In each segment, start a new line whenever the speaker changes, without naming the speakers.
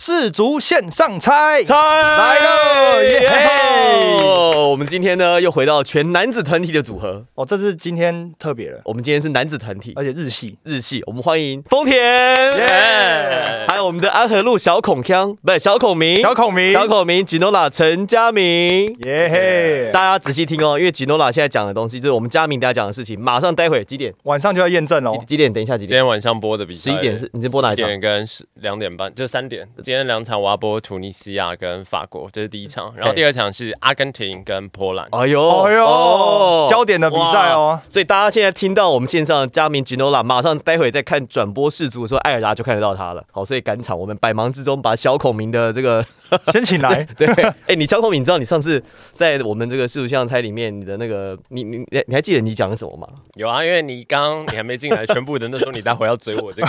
世足线上猜，
猜。
来了耶
嘿我们今天呢又回到全男子团体的组合，
哦，这是今天特别的，
我们今天是男子团体。
而且日系，
日系，我们欢迎丰田，
耶
还有我们的安和路小孔锵，不是小孔明，
小孔明，
小孔明 Ginola 陈佳明。
耶嘿，
大家仔细听哦，因为 Ginola 现在讲的东西就是我们佳明大家讲的事情，马上待会几点？
晚上就要验证哦
几，几点？等一下几点？
今天晚上播的比赛，
十一点是你是播哪一
一
场？
点跟十两点半，就三点。今天两场我要播突尼西亚跟法国，这是第一场，然后第二场是阿根廷跟波兰。
哎呦，
哎呦，焦点的比赛哦，
所以大家现在听到我们线上的佳明 Ginola，马上待会在看转播视足的时候，艾尔达就看得到他了。好，所以赶场，我们百忙之中把小孔明的这个
先请来，
对，哎、你小孔明，你知道你上次在我们这个视足象猜里面，你的那个你你你你还记得你讲的什么吗？
有啊，因为你刚刚你还没进来，全部人都说你待会要追我这个，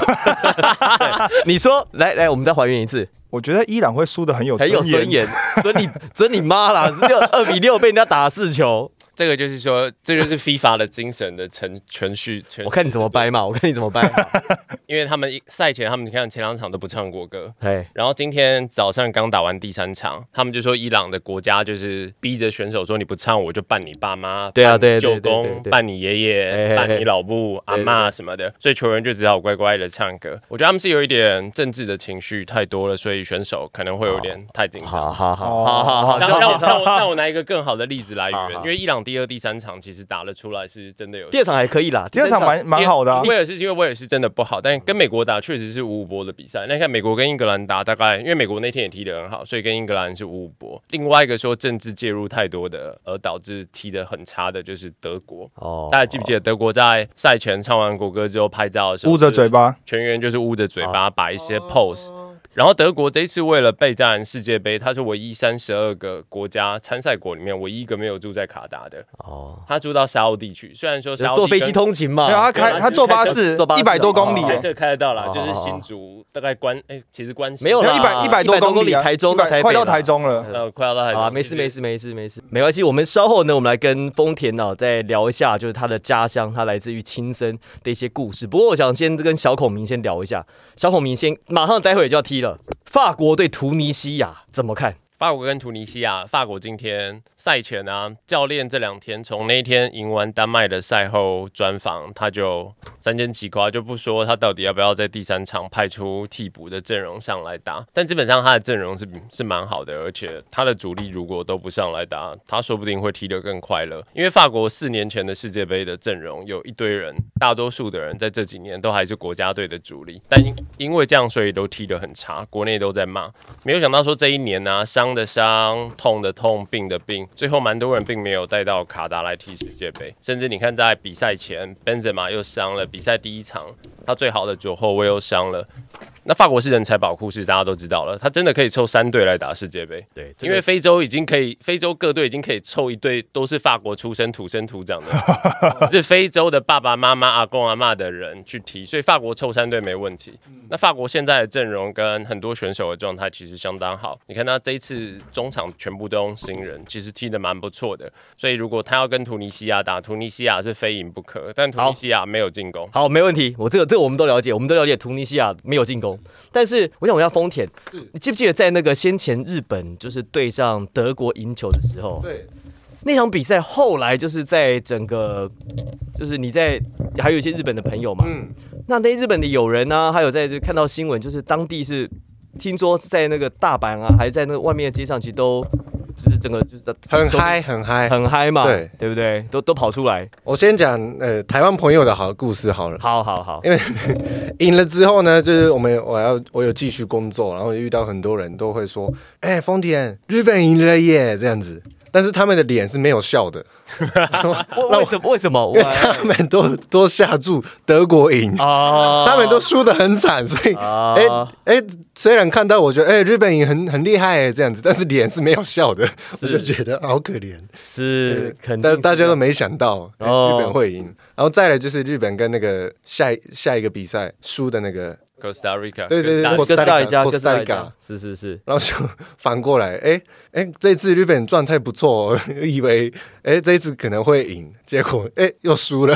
你说来来，我们再还原一次，
我觉得伊朗会输的很有
很有尊严，尊你尊你妈啦！是六二比六被人家打四球，
这个就是说，这就是 FIFA 的精神的程程序。程
我看你怎么掰嘛，我看你怎么掰。
因为他们一赛前，他们你看前两场都不唱国歌，
哎，
然后今天早上刚打完第三场，他们就说伊朗的国家就是逼着选手说你不唱我就办你爸妈，
对啊对舅
公，
对
办你爷爷，
嘿
办你老母、阿
对
妈什么的，所以球员就只好乖乖的唱歌。我觉得他们是有一点政治的情绪太多了，所以选手可能会有点太紧张。
好好好好好好，
让让我让我让我拿一个更好的例子来源，因为伊朗第二、第三场其实打了出来是真的有
第二场还可以啦，
第二场蛮蛮好的啊，
威尔士因为威尔士真的不好，但跟美国打确实是五五波的比赛。那你看美国跟英格兰打，大概因为美国那天也踢得很好，所以跟英格兰是五五波。另外一个说政治介入太多的，而导致踢得很差的就是德国。
哦
大家记不记得德国在赛前唱完国歌之后拍照的时候，
捂着嘴，巴，
全员就是捂着嘴巴摆一些 pose。然后德国这一次为了备战世界杯，它是唯一三十二个国家参赛国里面唯一一个没有住在卡达的，
哦，
他住到沙欧地区。虽然说沙
坐飞机通勤嘛，
没有他开他坐巴士
坐巴士。
一百多公里
哦
哦，
开车开得到啦，
哦。
就是新竹大概关哎，其实关西
没有啦
一百一百多公里啊，
台中
100
到台北
快到台中了，
呃快要到台中
没事没事没事没事，没关系。我们稍后呢，我们来跟丰田呢、再聊一下，就是他的家乡，他来自于亲生的一些故事。不过我想先跟小孔明先聊一下，小孔明先马上待会就要踢了，法国对图尼西亚怎么看？
法国跟突尼西亚，法国今天赛前啊，教练这两天从那天赢完丹麦的赛后专访，他就三缄其夸，就不说他到底要不要在第三场派出替补的阵容上来打。但基本上他的阵容是是蛮好的，而且他的主力如果都不上来打，他说不定会踢得更快乐。因为法国四年前的世界杯的阵容有一堆人，大多数的人在这几年都还是国家队的主力，但因为这样，所以都踢得很差，国内都在骂。没有想到说这一年呢、伤伤的伤，痛的痛，病的病，最后蛮多人并没有带到卡达来踢世界杯，甚至你看在比赛前，Benzema 又伤了，比赛第一场他最好的左后卫又伤了。那法国是人才宝库，是大家都知道了，他真的可以凑三队来打世界杯。
对，
因为非洲已经可以，非洲各队已经可以凑一队都是法国出生、土生土长的，是非洲的爸爸妈妈、阿公阿嬷的人去踢，所以法国凑三队没问题。那法国现在的阵容跟很多选手的状态其实相当好，你看他这一次中场全部都用新人，其实踢的蛮不错的。所以如果他要跟突尼西亚打，突尼西亚是非赢不可，但突尼西亚没有进攻。
好，没问题。我这个这个我们都了解，我们都了解突尼西亚没有进攻，但是我想问一下丰田，你记不记得在那个先前日本就是对上德国赢球的时候，
对，
那场比赛后来就是在整个就是你在还有一些日本的朋友嘛，
嗯，
那那些日本的友人呢、还有在这看到新闻，就是当地是听说在那个大阪啊，还在那个外面的街上，其实都就是整个就是
很嗨，很嗨。
很嗨嘛，
对
对不对？都都跑出来，
我先讲呃台湾朋友的好故事好了。
好好好，
因为 赢了之后呢，就是我们我要我有继续工作，然后遇到很多人都会说，哎、丰田，日本赢了耶，这样子。但是他们的脸是没有笑的，
为为什么？为什么？
因为他们都都下注德国赢，
啊。
他们都输的很惨，所以
啊。
哎哎、虽然看到我觉得哎、日本赢很很厉害哎这样子，但是脸是没有笑的，我就觉得好可怜。
是
但
是
大家都没想到、日本会赢，然后再来就是日本跟那个下一下一个比赛输的那个，
Costa Rica，
对对对，
哥斯达黎
哥斯达黎加，
哥斯达黎加
哥斯达黎
哥斯达黎
加
是是是，
然后就反过来，哎哎，这次日本状态不错、哦，以为哎这一次可能会赢，结果哎又输了，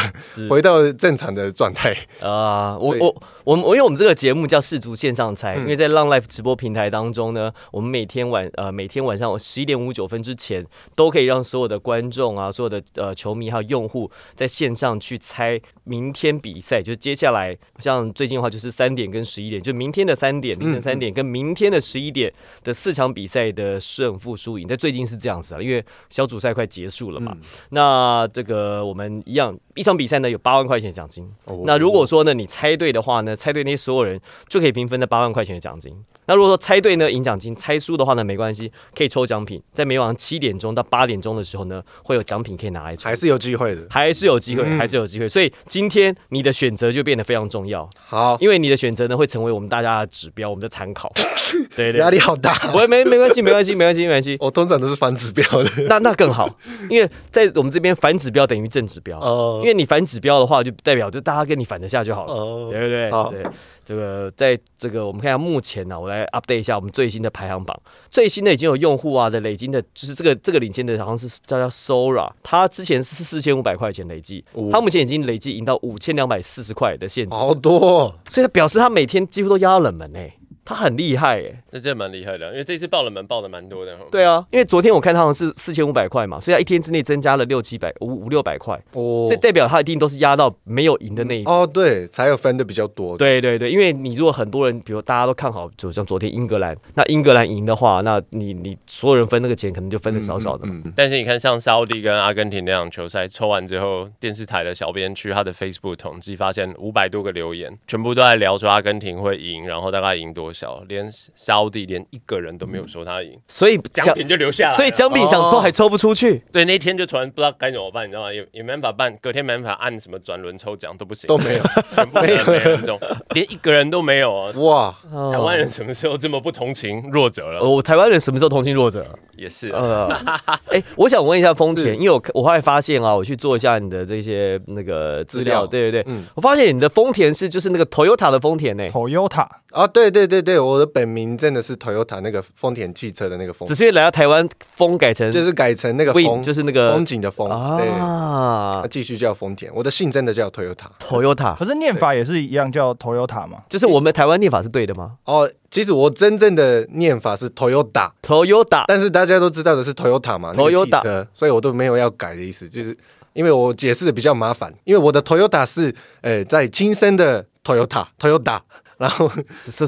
回到正常的状态。
啊、我我我们我因为我们这个节目叫世足线上猜，
嗯
因为在浪 Life 直播平台当中呢，我们每天晚呃每天晚上十一点五九分之前，都可以让所有的观众啊，所有的呃球迷还有用户在线上去猜明天比赛，就是接下来像最近的话就是三点跟十一点，就明天的三点凌晨三点跟明天的十一点的四场比赛的胜负输赢，在最近是这样子啊，因为小组赛快结束了嘛。那这个我们一样，一场比赛呢有八万块钱奖金。
哦
那如果说呢你猜对的话呢，猜对那些所有人就可以平分那八万块钱的奖金。那如果说猜对呢赢奖金，猜输的话呢没关系，可以抽奖品。在每晚上七点钟到八点钟的时候呢，会有奖品可以拿来抽
还。是有机会的。
还是有机会，
嗯
还是有机会，所以今天你的选择就变得非常重要，
好，
因为你的选择呢会成为我们大家的指标，我们的参考。对对，
压力好大。
不会没没关系，没关系，没关系，没关系。
我通常都是反指标的。
那那更好，因为在我们这边反指标等于正指标，
哦
因为你反指标的话，就代表就大家跟你反得下就好了，
哦
对不对？
好
对，这个在这个我们看一下目前呢、我来 update 一下我们最新的排行榜，最新的已经有用户啊的累积的，就是这个这个领先的好像是叫叫 Sora，他之前是四千五百块钱累计，
哦。
它目前已经累计赢到五千两百四十块的现金，
好多哦、
所以他表示他每天几乎都压到冷门哎、他很厉害哎、
那真的蛮厉害的，因为这次爆冷门爆的蛮多的。哈，
对啊，因为昨天我看他好像是四千五百块嘛，所以他一天之内增加了六七百五五六百块，
哦
所以代表他一定都是压到没有赢的那一。
哦，对，才有分的比较多。
对对对，因为你如果很多人，比如大家都看好，就像昨天英格兰，那英格兰赢的话，那你你所有人分那个钱可能就分的少少的嘛。
嗯，嗯
但是你看，像沙烏地跟阿根廷那场球赛抽完之后，电视台的小编去他的 Facebook 统计，发现五百多个留言，全部都在聊说阿根廷会赢，然后大概赢多少，连沙烏地连一个人都没有说他赢，
所以
奖品就留下来了。
所以奖品想抽还抽不出去。
对那天就突然不知道该怎么办，你知道吗？也也没办法办，隔天没办法按什么转轮抽奖都不行，
都没有。
全部没有没人中，连一个人都没有啊。
哇，
台湾人什么时候这么不同情弱者了？
哦，台湾人什么时候同情弱者？
也是啊，
呃，哎、我想问一下丰田，因为我我后来发现啊，我去做一下你的这些那个资料，
资料
对对对，
嗯
我发现你的丰田是就是那个 Toyota 的丰田呢、
Toyota
啊，对对对对，我的本名真的是 Toyota 那个丰田汽车的那个丰
只，是因为来到台湾，风改成
就是改成那个风，
就是那个
风景的风，
啊
那继续叫丰田。我的姓真的叫 Toyota。
，Toyota，
可是念法也是一样，叫 Toyota 嘛。
就是我们台湾念法是对的吗
哦，其实我真正的念法是
Toyota，？Toyota，
但是大家都知道的是 Toyota 嘛，那个
Toyota
汽车，所以我都没有要改的意思，就是因为我解释的比较麻烦，因为我的 Toyota 是呃在亲生的 Toyota Toyota，然后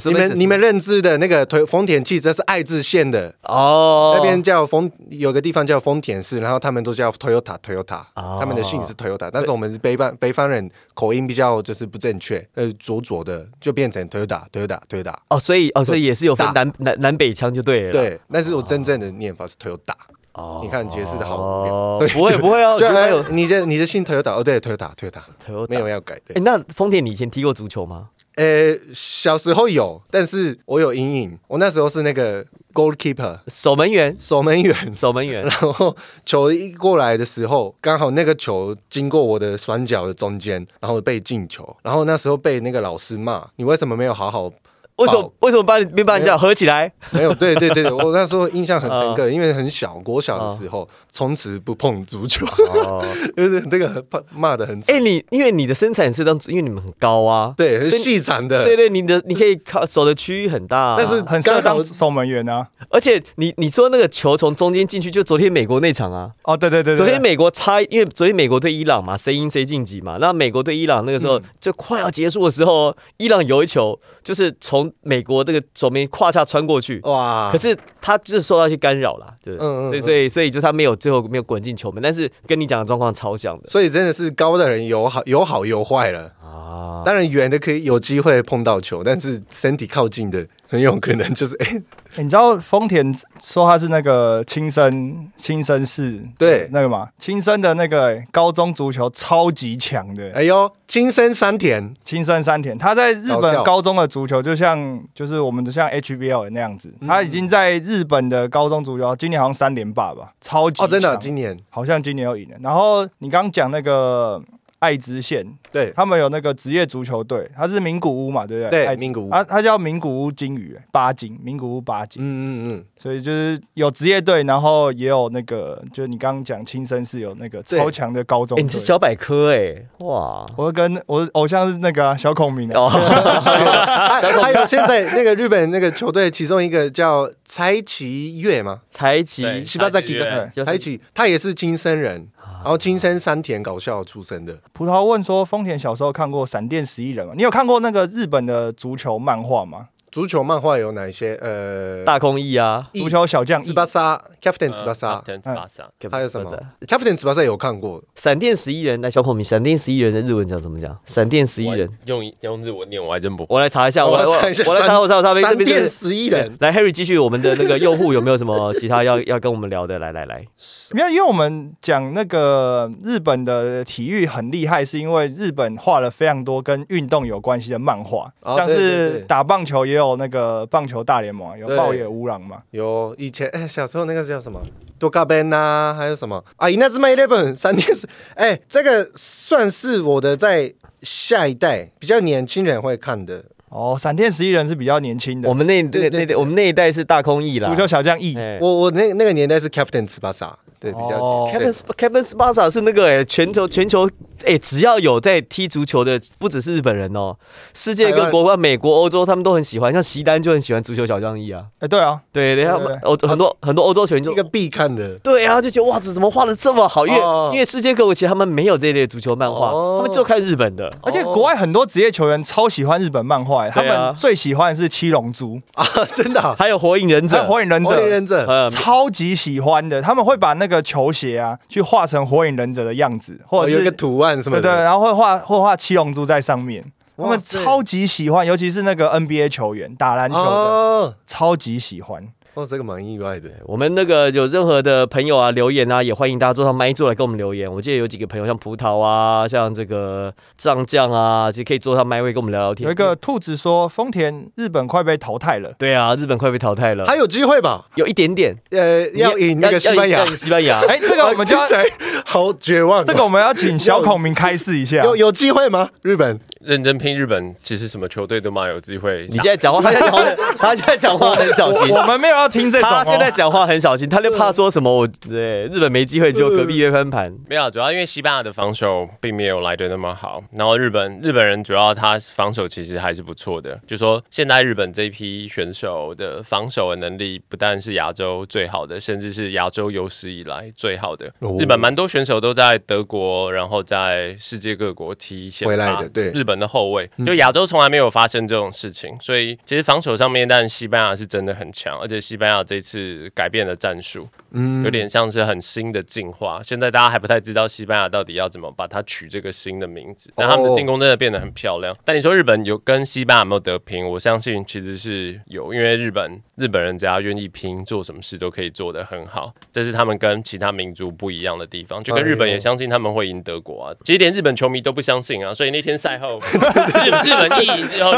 你们你们认知的那个丰丰田汽车是爱知县的。
哦。
那边叫丰，有个地方叫丰田市，然后他们都叫 Toyota Toyota，、
哦。
他们的姓是 Toyota，但是我们是北方北方人口音比较就是不正确，呃，左左的就变成 Toyota Toyota Toyota，
哦，所以哦，所以也是有分南南南北腔就对了。
对，但是我真正的念法是 Toyota，、
哦。
你看解释的好无聊，
哦。不会不会哦，
就
还有
呃你的你的姓 Toyota 哦，对 Toyota Toyota
Toyota
没有要改
哎，
对，
那丰田，你以前踢过足球吗？
呃，小时候有，但是我有阴影，我那时候是那个 goalkeeper
守门员，
守门员。
守门员
然后球一过来的时候，刚好那个球经过我的双脚的中间，然后被进球。然后那时候被那个老师骂：“你为什么没有好好
为什么为什么把你没把你这样合起来？
没有，对对对对，我那时候印象很深
嗯
刻，因为很小，国小的时候，从此不碰足球，
哦，
就是这个骂骂的很惨。
哎，你因为你的身材是当，因为你们很高啊，
对，很细长的，
对对，你的你可以靠手的区域很大啊，
但是
很适合当守门员啊。
而且你你说那个球从中间进去，就昨天美国那场啊，
哦，对对对对，
昨天美国差，因为昨天美国对伊朗嘛，谁赢谁晋级嘛。那美国对伊朗那个时候、
嗯。
就快要结束的时候，伊朗有一球就是从美国这个守门员胯下穿过去，
哇，
可是他就是受到一些干扰啦，就是，
嗯嗯
所以所以所以就他没有最后没有滚进球门，但是跟你讲的状况超像的。
所以真的是高的人有好有好有坏了。
啊。
当然远的可以有机会碰到球，但是身体靠近的很有可能就是哎、
欸你知道丰田说他是那个亲生亲生是
对
那个嘛，亲生的那个欸高中足球超级强的，
哎呦，亲生山田。
亲生山田，他在日本高中的足球就像就是我们的像 HBL 那样子，
嗯
他已经在日本的高中足球今年好像三连霸吧，超级
哦，真的
强
今年。
好像今年又赢了。然后你刚刚讲那个爱知县，
对。
他们有那个职业足球队，他是名古屋嘛，对不对？
对，
爱
名古屋，
他，他叫名古屋金鱼八金，名古屋八金，
嗯嗯嗯，
所以就是有职业队，然后也有那个，就是你刚刚讲亲生是有那个超强的高中
哎，你是。小百科哎，哇！
我跟我的偶像是那个啊、小孔明啊，
哦，
还还有现在那个日本那个球队，其中一个叫柴崎岳嘛，
才奇。
对
西巴扎吉
柴崎岳
就是
柴崎，他也是亲生人，然后亲生山田搞笑出身的。
葡萄问说，丰田小时候看过《闪电十一人》吗？你有看过那个日本的足球漫画吗？
足球漫画有哪一些？呃，
大空翼啊，
足球小将
紫巴萨 Captain 紫巴萨
，Captain 紫巴萨，
还有什么？Captain 紫巴萨有看过，
闪电十一人，来小孔明，闪电十一人的日文讲怎么讲？闪电十一人，
用用日文念我还真不会。
我来查一下，我来
我查一下
我来查，我查我查，
闪电。十一人。
来，Harry 继续我们的那个用户有没有什么其他要 要跟我们聊的？来来来，
没有，因为我们讲那个日本的体育很厉害，是因为日本画了非常多跟运动有关系的漫画，像是打棒球也有那个棒球大联盟啊，有暴野乌狼嘛。
有以前哎、小时候那个叫什么？多嘎贝呐，还有什么？啊？那只 My Eleven 闪电十，哎、这个算是我的在下一代比较年轻人会看的。
哦，闪电十一人是比较年轻的，
我们那那那我们那一代是大空翼啦，
足球小将 E，
哎
我我那那个年代是 Captain 茨巴萨，对，比较
哦。
Kevin Kevin Spasa 是那个哎、全球全球哎、只要有在踢足球的，不只是日本人哦，世界各国，美国、欧洲，他们都很喜欢。像席丹就很喜欢足球小将一啊，
哎，对啊，
对对，他们欧很多很多欧洲球员就
一个必看的。
对啊，就觉得哇，这怎么画的这么好？因为、
哦。
因为世界各国其实他们没有这一类足球漫画，
哦。
他们就看日本的。
而且国外很多职业球员超喜欢日本漫画，他们最喜欢的是七龙珠，
啊，真的、啊，
还有火影忍者。
还有，火影忍者。
火影
者，
忍者，
呃，
超级喜欢的，他们会把那个球鞋啊，去画成火影忍者的样子，或者
有一个图案什么
对对，然后会画会画七龙珠在上面，他们超级喜欢，尤其是那个 NBA 球员打篮球的，
哦，
超级喜欢。
哦，这个蛮意外的。
我们那个有任何的朋友啊留言啊，也欢迎大家坐上麦座来跟我们留言。我记得有几个朋友，像葡萄啊，像这个酱酱啊，其实可以坐上麦位跟我们聊聊天。
有一个兔子说，丰田日本快被淘汰了。
对啊，日本快被淘汰了，
还有机会吧？
有一点点
呃，要赢那个西班牙
西班牙。
哎，这个我们就要
听起来好绝望哦。
这个我们要请小孔明开示一下。
有有机会吗？日本
认真拼日本，其实什么球队都蛮有机会
你。现在讲话，他现在讲话，他现在讲话很小心。
我们没有要听这种、哦。
他现在讲话很小心，他就怕说什么我对日本没机会，只有隔壁约翻盘。
没有，主要因为西班牙的防守并没有来的那么好，然后日本日本人主要他防守其实还是不错的，就说现在日本这一批选手的防守的能力不但是亚洲最好的，甚至是亚洲有史以来最好的。
哦
日本蛮多选手都在德国，然后在世界各国踢先
回来的对
日本的后卫，就亚洲从来没有发生这种事情，所以其实防守上面，但西班牙是真的很强，而且西班牙这次改变了战术，
嗯
有点像是很新的进化。现在大家还不太知道西班牙到底要怎么把它取这个新的名字，但他们的进攻真的变得很漂亮。但你说日本有跟西班牙有没有得拼？我相信其实是有，因为日本日本人只要愿意拼，做什么事都可以做得很好，这是他们跟其他民族不一样的地方。就跟日本也相信他们会赢德国啊，其实连日本球迷都不相信啊。所以那天赛后，日日本一赢之后，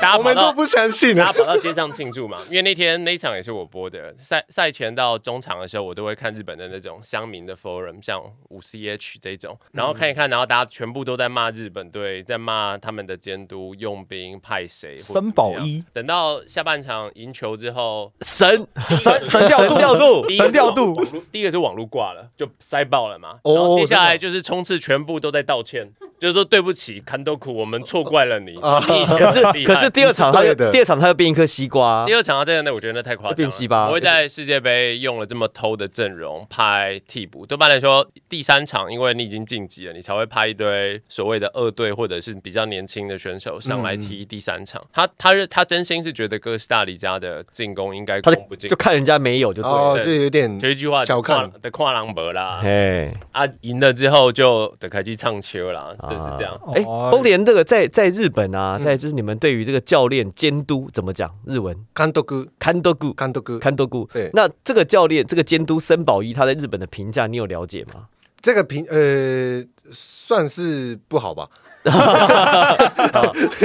大家
我
跑到
们都不相信啊
大家。跑到街上庆祝嘛，因为那天那一场也是我播的。赛赛前到中场的时候，我都会看日本的那种乡民的 forum，像五 CH 这种，然后看一看，然后大家全部都在骂日本队，在骂他们的监督用兵派谁，
森保一
等到下半场赢球之后，
神
神神调度
调度
第一个是
神调度
第一个是网络挂了，就塞爆了嘛。然后接下来就是冲刺，全部都在道歉，就是说对不起，坎多库，我们错怪了你。你以前
可是
厉害
可是第二场他又第二场他又变一颗西瓜
第，二场他真的，我觉得那太夸张
变西巴
了。我会在世界杯用了这么偷的阵容拍替补，多半来说，第三场因为你已经晋级了，你才会拍一堆所谓的二队或者是比较年轻的选手上来踢第三场。他他是他真心是觉得哥斯达黎加的进攻应该
他
攻不进
就就。看人家没有就对
哦，
了。
就有点
就一句话，
小看
的跨狼博啦，
哎
啊，赢了之后就得开机唱秋啦，就是这样。
哎，
哦
丰田这个在在日本啊，在就是你们对于这个教练监督怎么讲日文？
看多哥，
看多顾
看多哥，
看多顾。
对
那这个教练这个监督森保一他在日本的评价你有了解吗？
这个评呃算是不好吧？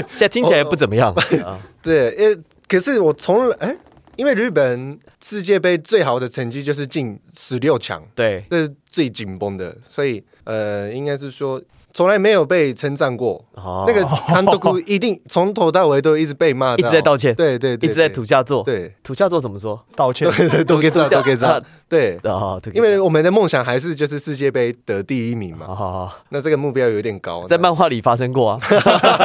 现在听起来不怎么样 啊。
对，呃，可是我从来哎，因为日本世界杯最好的成绩就是进十六强，
对，
这是最紧绷的，所以呃，应该是说从来没有被称赞过。
哦。
那个韩多库一定从头到尾都一直被骂，
一直在道歉。
对对对，
一直在土下座，
对。
土下座怎么说？
道歉。
对对，都给这
土下
都给这，对。
哦，
因为我们的梦想还是就是世界杯得第一名嘛，
好好好，
那这个目标有点高，
在漫画里发生过啊。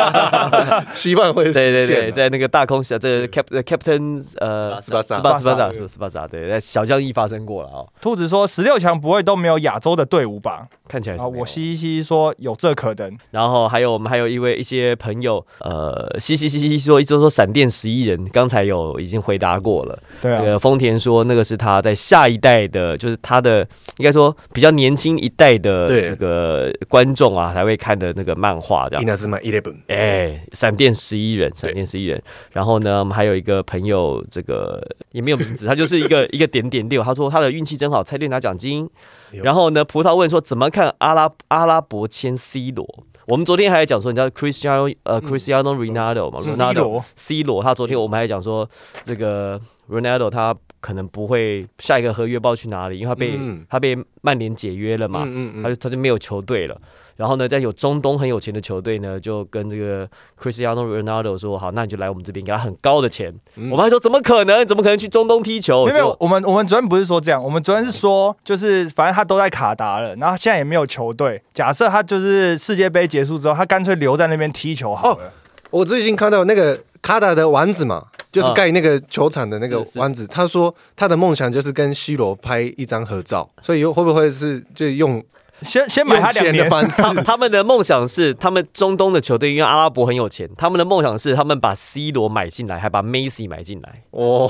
希望会
对对对，在那个大空小这 Captain 呃
斯巴萨
斯巴斯巴萨
对
是斯巴萨，对，在小将翼发生过了啊，
兔子说十六强不会都没有亚洲的队伍吧？啊，
看起来是没有
我嘻嘻说有这可能。
然后还有我们还有一位一些朋友，呃，嘻嘻嘻嘻说一直说闪电十一人，刚才有已经回答过了。
对
丰田说那个是他在下一代的，就是他的应该说比较年轻一代的
对
那个观众啊才会看的那个漫画这样。哎，闪电十一人，闪电十一人。然后呢，我们还有一个朋友，这个也没有名字，他就是一个一个点点六。他说他的运气真好，猜对拿奖金。然后呢，葡萄问说怎么看阿拉阿拉伯签 C 罗？我们昨天还在讲说，你知道 Cristiano 呃 Cristiano Ronaldo 嘛 C？Ronaldo
罗
C 罗，他昨天我们还讲说这个 Ronaldo 他可能不会下一个合约不知道去哪里，因为他被、
嗯
他被曼联解约了嘛。
嗯
他就他就没有球队了。然后呢，在有中东很有钱的球队呢，就跟这个 Cristiano Ronaldo 说，好，那你就来我们这边，给他很高的钱。
嗯
我们还说怎么可能？怎么可能去中东踢球？
没有我们我们昨天不是说这样，我们昨天是说，就是反正他都在卡达了，然后现在也没有球队。假设他就是世界杯结束之后，他干脆留在那边踢球好了。
我最近看到那个卡达的丸子嘛，就是盖那个球场的那个
是是
丸子，他说他的梦想就是跟 C 罗拍一张合照，所以有会不会是就用
先先买他两年，
的方式？
他他们的梦想是，他们中东的球队因为阿拉伯很有钱，他们的梦想是他们把 C 罗买进来，还把 Messi 买进来，
哦，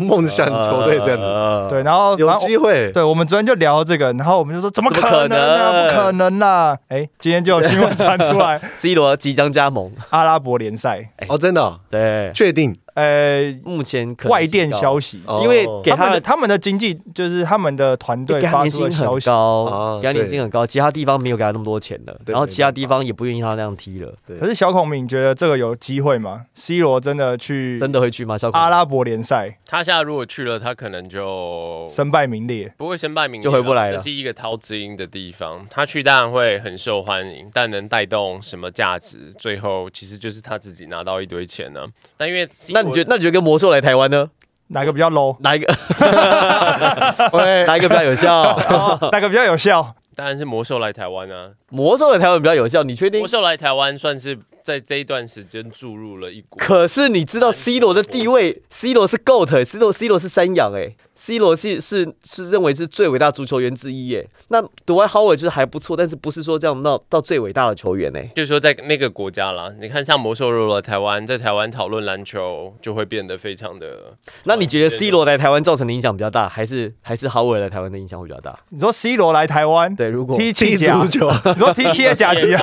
梦想球队这样子，
呃
对，然后
有机会。
对，我们昨天就聊这个，然后我们就说怎么
可
可能啊，不可能？啦！哎，今天就有新闻传出来，
C 罗即将加盟，
阿拉伯联赛，
哦，真的哦？
对，
确定？
呃，
目前可
外电消息，
哦。
因为给他的
他们的他们的经济就是他们的团队
年
发出的
薪很
消息，
高
哦，
给他年薪很高，其他地方没有给他那么多钱了，
对
然后其他地方也不愿意他那样踢了，
对。
可是小孔明觉得这个有机会吗？C 罗真的去
真的会去吗？小孔？
阿拉伯联赛？
他现在如果去了，他可能就
身败名裂，
不会身败名裂
就回不来了
这是一个掏资金的地方，他去当然会很受欢迎，但能带动什么价值，最后其实就是他自己拿到一堆钱呢、但因为 C
那你觉得，那你觉得跟魔兽来台湾呢？
哪个比较 low？
哪一个
喂，
哪一个比较有效？
哪个比较有效？
当然是魔兽来台湾啊，
魔兽来台湾比较有效，你确定
魔？兽来台湾算是在这一段时间注入了一股。
可是你知道 C 罗的地位，C 罗是 GOAT，C 罗 C 罗是山羊哎，C 罗是是是认为是最伟大足球员之一耶。那 Dwight Howard 就是还不错，但是不是说这样到到最伟大的球员呢。
就是说，在那个国家啦，你看像魔兽入了台湾，在台湾讨论篮球就会变得非常的。
那你觉得 C 罗来台湾造成的影响比较大，还是还是 Howard 来台湾的影响会比较大？
你说 C 罗来台湾
对，如果
踢
踢
气
足，球，
你说踢气甲级啊？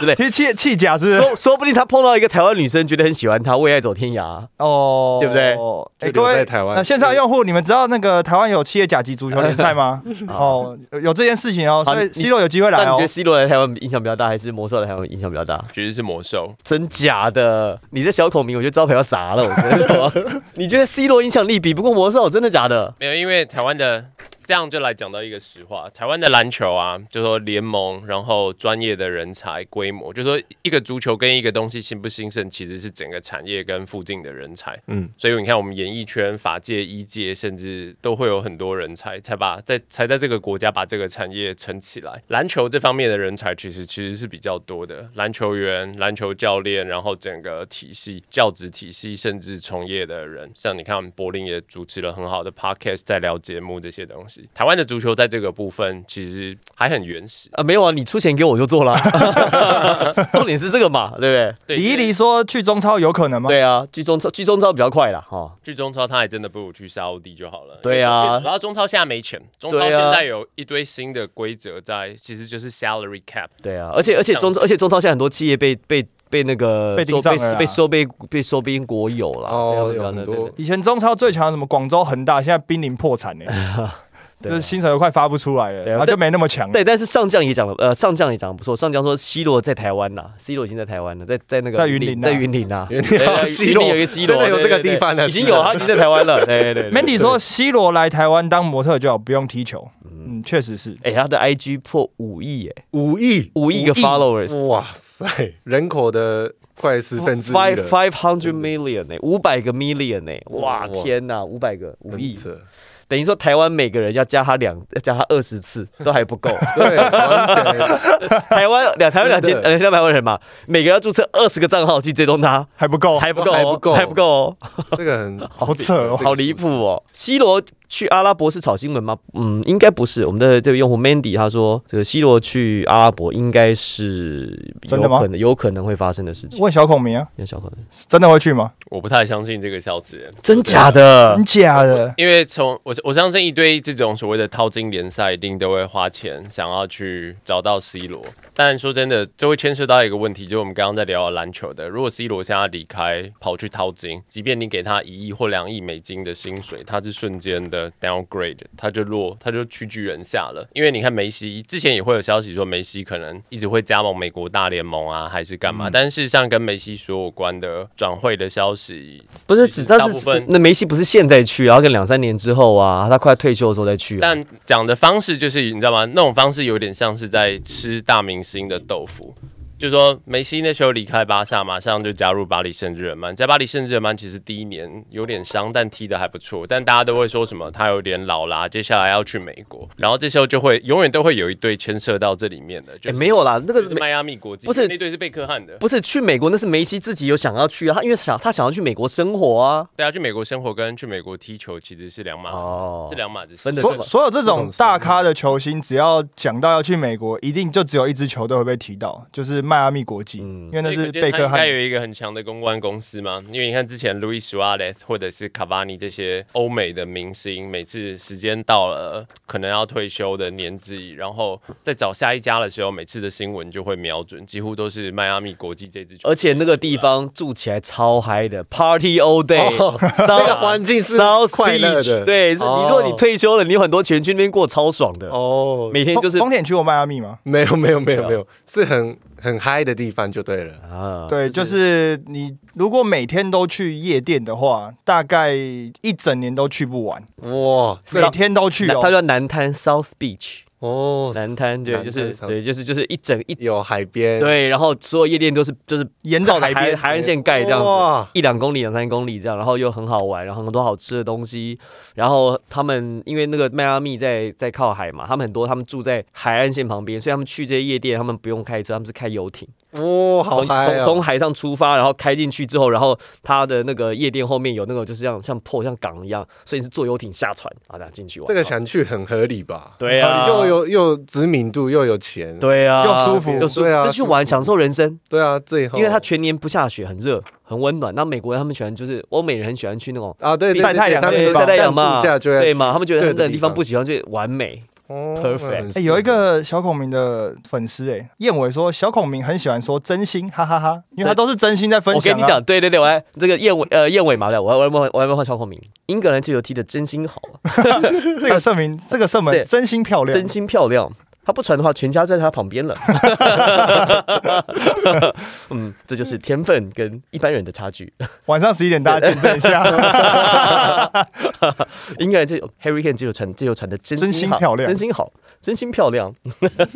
之类，
踢气气甲是不是？
说说不定他碰到一个台湾女生，觉得很喜欢他，为爱走天涯。
哦，
对不对
哎，
就留
各位
在台湾
呃线上用户，你们知道那个台湾有企业甲级足球联赛吗？哦，有有这件事情哦，所以 C 罗有机会来哦
那你觉得。C 罗来台湾影响比较大，还是魔兽来台湾影响比较大？
绝对是魔兽，
真假的？你这小孔明，我觉得招牌要砸了。我跟你说，你觉得 C 罗影响力比不过魔兽？真的假的？
没有，因为台湾的这样就来讲到一个实话，台湾的篮球啊，就说联盟，然后专业的人才规模，就说一个足球跟一个东西兴不兴盛，其实是整个产业跟附近的人才。
嗯，
所以你看，我们演艺圈、法界、医界，甚至都会有很多人才，才把在才在这个国家把这个产业撑起来。篮球这方面的人才，其实其实是比较多的，篮球员、篮球教练，然后整个体系、教职体系，甚至从业的人，像你看，柏林也主持了很好的 podcast，在聊节目这些东西。台湾的足球在这个部分其实还很原始。
啊，没有啊，你出钱给我就做了啊。重点是这个嘛，对不
对，
李一黎说去中超有可能吗？
对？啊，去中超去中超比较快啦，哈。
去中超，他还真的不如去沙乌地就好了。
对啊
因为主要中超现在没钱，中超现在有一堆新的规则在，其实就是 salary cap。
对啊，而且而且中而且中超现在很多企业被被被那个
被
被
上了啦
被收被被收编国有了。
哦有很多
以前中超最强的什么广州恒大，现在濒临破产呢，就是薪水都快发不出来了，
对啊
然后就没那么强。
对，但是上将也讲了，呃，上将也讲得不错。上将说 C 罗在台湾呐，C 罗已经在台湾了，在在那个
在云林啊。
在云林啊，
云林
对对
C
云
罗
林有一个 C 罗，
真的有这个
对对。
地方的
已经有，他已经在台湾了。对对对对
Mandy 说 C 罗来台湾当模特就好，不用踢球。嗯，确实是。
哎、他的 IG 破五亿哎，
五亿？
五亿个 followers，
哇塞，人口的快四分之一
five
了
，five hundred million 哎，五百个 million 哎，哇
哇
天哪，五百个五亿等于说台湾每个人要加他两要加他二十次 都还不够。
对，
台湾两台湾两千
真的。
呃两百万人嘛，每个人要注册二十个账号去追踪他，
还不够，
还不够、哦，
还不够。
还不够哦，
这个很
好扯哦。
好离谱哦。C 罗去阿拉伯是炒新闻吗？嗯，应该不是。我们的这位用户 Mandy 他说，这个 C 罗去阿拉伯应该是
真的吗
有可能有可能会发生的事情。
问小孔明啊，
有小可能，
真的会去吗？
我不太相信这个消息。
真假的
真？假的？
因为从我我相信一堆这种所谓的淘金联赛，一定都会花钱想要去找到 C 罗。但说真的，这会牵涉到一个问题，就是我们刚刚在聊篮球的。如果 C 罗现在离开，跑去淘金，即便你给他一亿或两亿美金的薪水，他是瞬间的 downgrade，他就落，他就屈居人下了。因为你看梅西之前也会有消息说梅西可能一直会加盟美国大联盟啊，还是干嘛？但事实上跟梅西所有关的转会的消息，
不是只，
大
但是
部分
那梅西不是现在去，然后跟两三年之后啊，他快退休的时候再去、啊。
但讲的方式就是你知道吗？那种方式有点像是在吃大明新的豆腐。就是说，梅西那时候离开巴萨，马上就加入巴黎圣日耳曼。在巴黎圣日耳曼，其实第一年有点伤，但踢的还不错。但大家都会说什么他有点老啦，接下来要去美国。然后这时候就会永远都会有一队牵涉到这里面的，就
没有啦，那个
是迈阿密国际，
不是
那队是贝克汉的。
不是去美国，那是梅西自己有想要去啊，他因为想他想要去美国生活啊。
对啊去美国生活跟去美国踢球其实是两码，
哦
是两码子事。
所所有这种大咖的球星，只要讲到要去美国，一定就只有一支球队会被提到，就是迈阿密国际，
嗯
因为那是贝克汉
他应该。有一个很强的公关公司嘛？因为你看之前 Luis Suarez 或者是卡巴尼这些欧美的明星，每次时间到了，可能要退休的年纪，然后再找下一家的时候，每次的新闻就会瞄准，几乎都是迈阿密国际这支球队。
而且那个地方住起来超嗨的，Party all day，
哦 那个环境是快乐的，
对，是你
哦
如果你退休了，你有很多钱去那边过超爽的，
哦，
每天就是
丰田去过迈阿密吗？
没有没有没有没有，是很很嗨的地方就对了。
啊，
对，就是你如果每天都去夜店的话，大概一整年都去不完，
哇，
每天都去哦。
它叫南滩 South Beach，
哦，
南滩对，就是对，就是就是一整一
有海边，
对，然后所有夜店都是就是
沿着海边
海岸线盖这样子，
哇，
一两公里、两三公里这样，然后又很好玩，然后很多好吃的东西。然后他们因为那个迈阿密在在靠海嘛，他们很多他们住在海岸线旁边，所以他们去这些夜店，他们不用开车，他们是开游艇，
哇，好
从
嗨啊！
从从海上出发，然后开进去之后，然后他的那个夜店后面有那个就是像像破像港一样，所以你是坐游艇下船啊，这样进去玩。
这个想去很合理吧？
对啊，
又有又有知名度，又有钱，
对啊，
又舒服
又舒服，
对啊
就去玩享受人生。
对啊，最后
因为他全年不下雪，很热，很温暖。那美国人他们喜欢，就是欧美人很喜欢去那种
啊，对对
晒太阳
他们
晒太阳嘛，对嘛？他们觉得他们的地
方
方不喜欢，就完美。
哦
Perfect
有一个小孔明的粉丝哎，燕尾说小孔明很喜欢说真心，哈哈哈因为他都是真心在分享、啊。
我跟你讲，对对对，我来这个燕尾呃燕尾嘛，对，我要我要问我要问换小孔明，英格兰这球踢的真心好啊，
这个射门，这个射门真心漂亮，
真心漂亮。他不传的话，全家在他旁边了。嗯，这就是天分跟一般人的差距。
晚上十一点大家见证一下，
英格兰这 Harry Kane 这球传这球传的真心
漂亮
真心好，真心漂亮。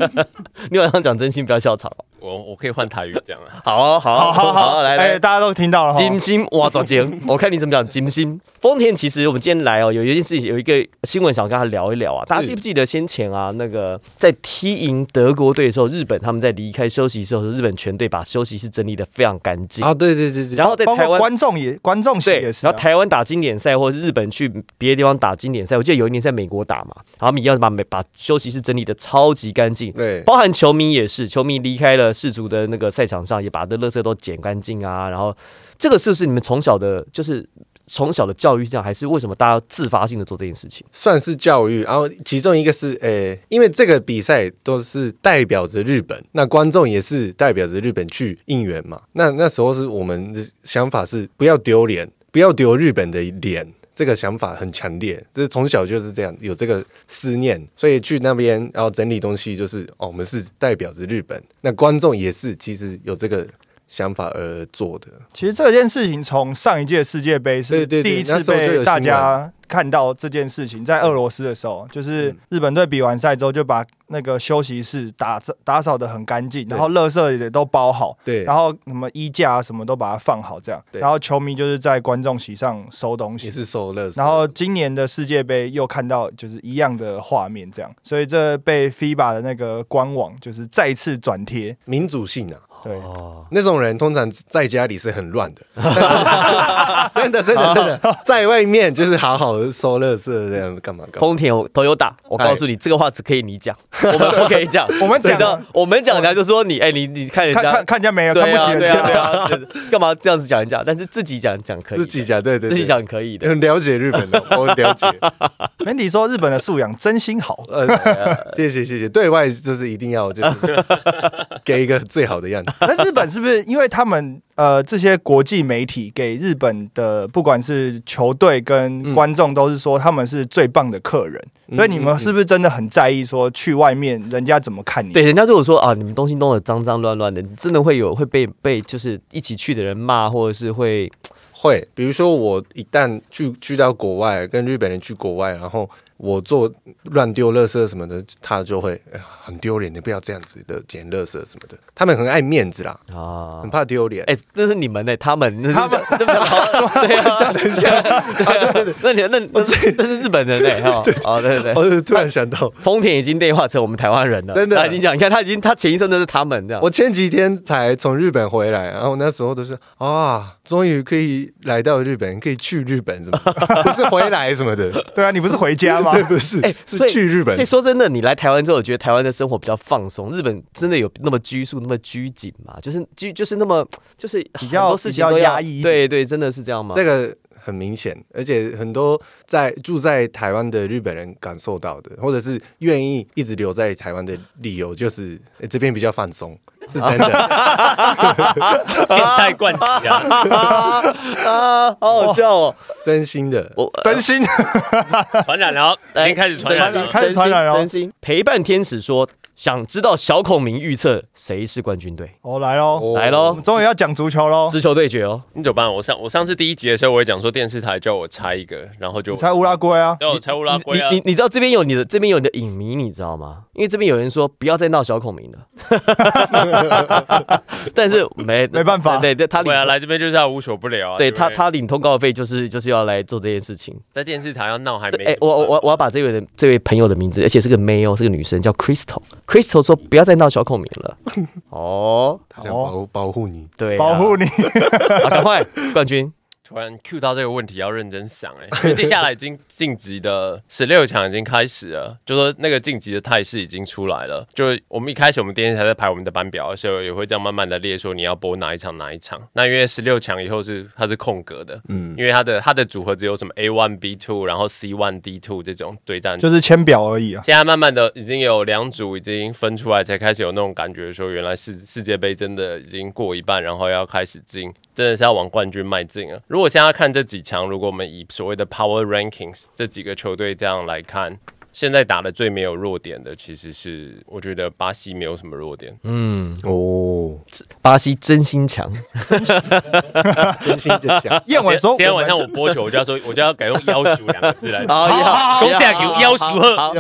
你晚上讲真心，不要笑场哦。
我我可以换台语讲啊。
好啊好啊
好好好，哎、
来来。
大家都听到了。
金星哇，早间，我看你怎么讲金星。丰田其实我们今天来哦，有一件事情，有一个新闻想跟他聊一聊啊。大家记不记得先前啊，那个在踢赢德国队的时候，日本他们在离开休息室的时候，日本全队把休息室整理的非常干净。
啊，对对对对，
然后在台湾
观众也观众席
对
也，是、啊，
然后台湾打经典赛，或者是日本去别的地方打经典赛，我记得有一年在美国打嘛，然后他们一样把美把休息室整理的超级干净，
对
包含球迷也是，球迷离开了世足的那个赛场上，也把这垃圾都捡干净啊。然后这个是不是你们从小的，就是从小的教育这样，还是为什么大家自发性的做这件事情？
算是教育，然后其中一个是，诶、因为这个比赛都是代表着日本，那观众也是代表着日本去应援嘛。那那时候是我们的想法是不要丢脸，不要丢日本的脸。这个想法很强烈，就是从小就是这样有这个思念，所以去那边然后整理东西，就是哦，我们是代表着日本，那观众也是其实有这个想法而做的。
其实这件事情从上一届世界杯是第一次被大家看到这件事情，在俄罗斯的时候，就是
嗯
日本队比完赛之后就把那个休息室打打扫的很干净，然后垃圾也都包好，
对，
然后什么衣架啊什么都把它放好，这样，
对
然后球迷就是在观众席上收东西
也。是收乐。
然后今年的世界杯又看到就是一样的画面，这样，所以这被 FIBA 的那个官网就是再次转贴，
民主性啊，
对，
哦，
那种人通常在家里是很乱的，真的真的真的，在外面就是好好的收垃圾这样干嘛干嘛。
丰田都有打，我告诉你，这个话只可以你讲，我们不可以讲。
我们讲，
我们讲人家就说你，哎，你你看人家
看看看人家没有，看不起
对啊，
人
对啊，对
家。
啊，就是干嘛这样子讲人家？但是自己讲讲可以，
自己讲对对，
自己讲可以的。
很了解日本的，我了解。
Mandy 说日本的素养真心好，
呃，谢谢谢谢，对外就是一定要就是给一个最好的样子。
那日本是不是因为他们呃这些国际媒体给日本的不管是球队跟观众都是说他们是最棒的客人，
嗯
所以你们是不是真的很在意说去外面人家怎么看你？
对，人家如果说啊，你们东西弄得脏脏乱乱的，你真的会有会被被就是一起去的人骂，或者是会
会，比如说我一旦去去到国外，跟日本人去国外，然后我做乱丢垃圾什么的，他就会、哎呀很丢脸，你不要这样子的捡垃圾什么的。他们很爱面子啦，
啊。
很。怕丢脸。
哎、那是你们呢、他们，
他们
这么对啊，讲的像，对啊，那你那那那是日本人呢、哈，哦，对对对，
我突然想到，
丰田已经内化成我们台湾人了，
真的
他已经讲，你看他已经他前一生都是他们这样，
我前几天才从日本回来，然后那时候都是啊，终于可以来到日本，可以去日本什么，不是回来什么的，
对啊，你不是回家吗？
对，不是，
哎
是
所以
去日本
所以。说真的，你来台湾之后，我觉得台湾的生活比较放松。日本真的有那么拘束、那么拘谨吗？就是拘，就是那么，就是
比较
多事情
比较
都要
压抑
对对，真的是这样吗？
这个很明显，而且很多在住在台湾的日本人感受到的，或者是愿意一直留在台湾的理由，就是、诶这边比较放松，是真的，
现在冠起啊，
啊，好好笑哦！
真心的。
我
真心
传染了，已经开始传染了。
开始传染了
真心陪伴天使说，想知道小孔明预测谁是冠军队？
哦来喽，
哦
来喽
我们终于要讲足球喽。
足球对决哦！
你怎么办？我上我上次第一集的时候，我也讲说电视台叫我猜一个，然后就
猜乌拉圭啊？
叫我猜乌拉圭啊
你。你你知道这边有你的这边有你的影迷，你知道吗？因为这边有人说不要再闹小孔明了，但是没
没办法
对对，他领
对啊，来这边就是要无所不聊啊。不
对他他领通告费就是就是要来做这件事情。
在电视台要闹还没哎、
我我我要把这位的这位朋友的名字，而且是个 male，，是个女生，叫 Crystal。Crystal 说不要再闹小孔明了。哦，
他要保保护你，
对啊、
保护你，
好，赶快冠军。
突然 Q 到这个问题要认真想哎、因为接下来已经晋级的十六强已经开始了，就说那个晋级的态势已经出来了。就我们一开始我们电视台在排我们的班表的时候，也会这样慢慢的列说你要播哪一场哪一场。那因为十六强以后是它是空格的，
嗯，
因为它的它的组合只有什么 A one B two，然后 C one D two 这种对战。
就是签表而已啊。
现在慢慢的已经有两组已经分出来，才开始有那种感觉，说原来世世界杯真的已经过一半，然后要开始进，真的是要往冠军迈进了。如果现在看这几强，如果我们以所谓的 Power Rankings 这几个球队这样来看，现在打的最没有弱点的，其实是我觉得巴西没有什么弱点。
嗯，
哦，
巴西真心强。
真心就讲，
燕尾说，
今天晚上我播球，我就要说，我就要改用“要求”两个字来。
好好
公架球要求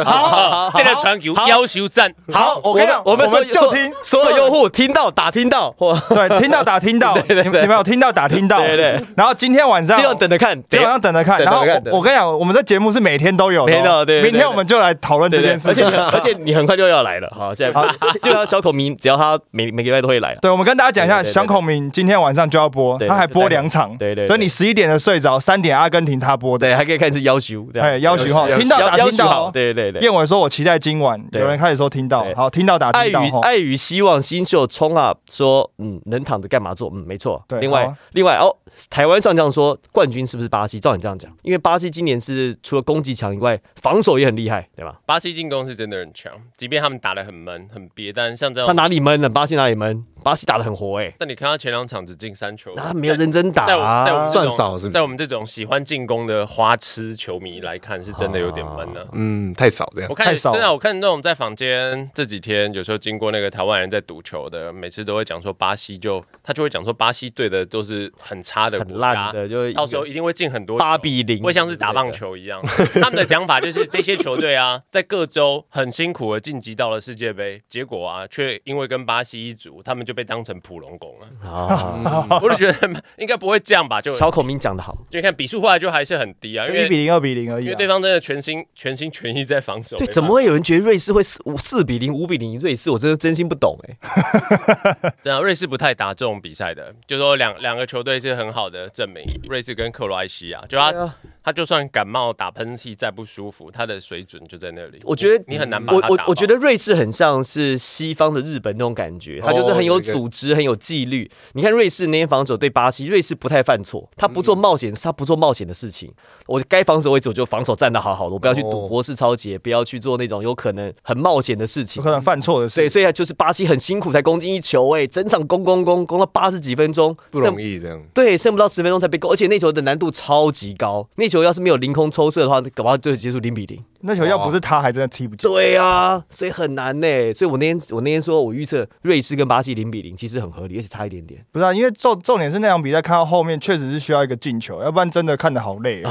好，
好
这个传球要求赞。
好，我跟你讲，
我们
我们就听
所有用户听到打听到，
对，听到打听到，
对对对
你们你们有听到打听到，
对对。
然后今天晚上
这样等着看，
今天晚上等着看。然后
等着看
我我跟你讲，我们的节目是每天都有的哦，
每天都有对对对
明天我们就来讨论这
对对
件，事情
而且你。而且你很快就要来了，好，现在 就像小孔明，只要他每每个礼拜都会来。
对，我们跟大家讲一下，
对对对
小孔明今天晚上就要播，他还播两场，
对对对
所以你十一点的睡着，三点阿根廷他播的，
对，还可以看是要求，这样
哎，要求哈，听到打听到哦。
对对对。
燕尾说：“我期待今晚。”
对
有人开始说听到，好，听到打
爱与
听到哈。
爱与希望新秀冲啊，说嗯，能躺着干嘛做？嗯，没错。
对
另外另外哦，台湾上将说冠军是不是巴西？照你这样讲，因为巴西今年是除了攻击强以外，防守也很厉害。害，对吧？
巴西进攻是真的很强，即便他们打得很闷很憋，但像这样他，
哪里闷了？巴西哪里闷？巴西打得很活哎、
但你看他前两场只进三球，
他没有认真打、
在我在我
啊
们。这种
算少是不是
在我们这种喜欢进攻的花痴球迷来看，是真的有点闷呢、
嗯，太少这样
我。看
太少
真的，我看那种在房间这几天有时候经过那个台湾人在赌球的，每次都会讲说巴西就他就会讲说巴西队的都是很差的
很
国家，
烂的，就
到时候一定会进很多球
八比零，
会像是打棒。球一样。他们的讲法就是这些球队啊，在各州很辛苦的晋级到了世界杯，结果啊，却因为跟巴西一组，他们就被当成普龙宫了。
啊，
我就觉得 应该不会这样吧？就
小孔明讲的好，
就看比数后来就还是很低啊，因为
就一比零、二比零而已啊。
因为对方真的全心全心全意在防守。
对，怎么会有人觉得瑞士会四五四比零、五比零瑞士？我真的真心不懂哎、
对啊，瑞士不太打这种比赛的，就说两两个球队是很好的证明。瑞士跟克罗埃西亚，就他、
啊
他就算感冒打喷嚏再不舒服，他的水准就在那里。
我觉得
你很难把
我我我觉得瑞士很像是西方的日本那种感觉，它就是很有组织、很有纪律。你看瑞士那些防守对巴西，瑞士不太犯错，他不做冒险，他不做冒险的事情。我该防守位置我就防守站的好好的，我不要去赌
哦
博式超节，不要去做那种有可能很冒险的事情
有可。能犯错的
对，
事。
所以就是巴西很辛苦才攻进一球、哎，整场攻攻攻攻到八十几分钟，
不容易这样。
对，剩不到十分钟才被攻，而且那球的难度超级高。那球要是没有凌空抽射的话，搞不好就结束零比零。
那球要不是他，还真的踢不进。
对啊，所以很难呢。所以我那天我那天说我预测瑞士跟巴西零比零，其实很合理，而且差一点点。
不是啊，因为重重点是那场比赛看到后面确实是需要一个进球，要不然真的看的好累哦。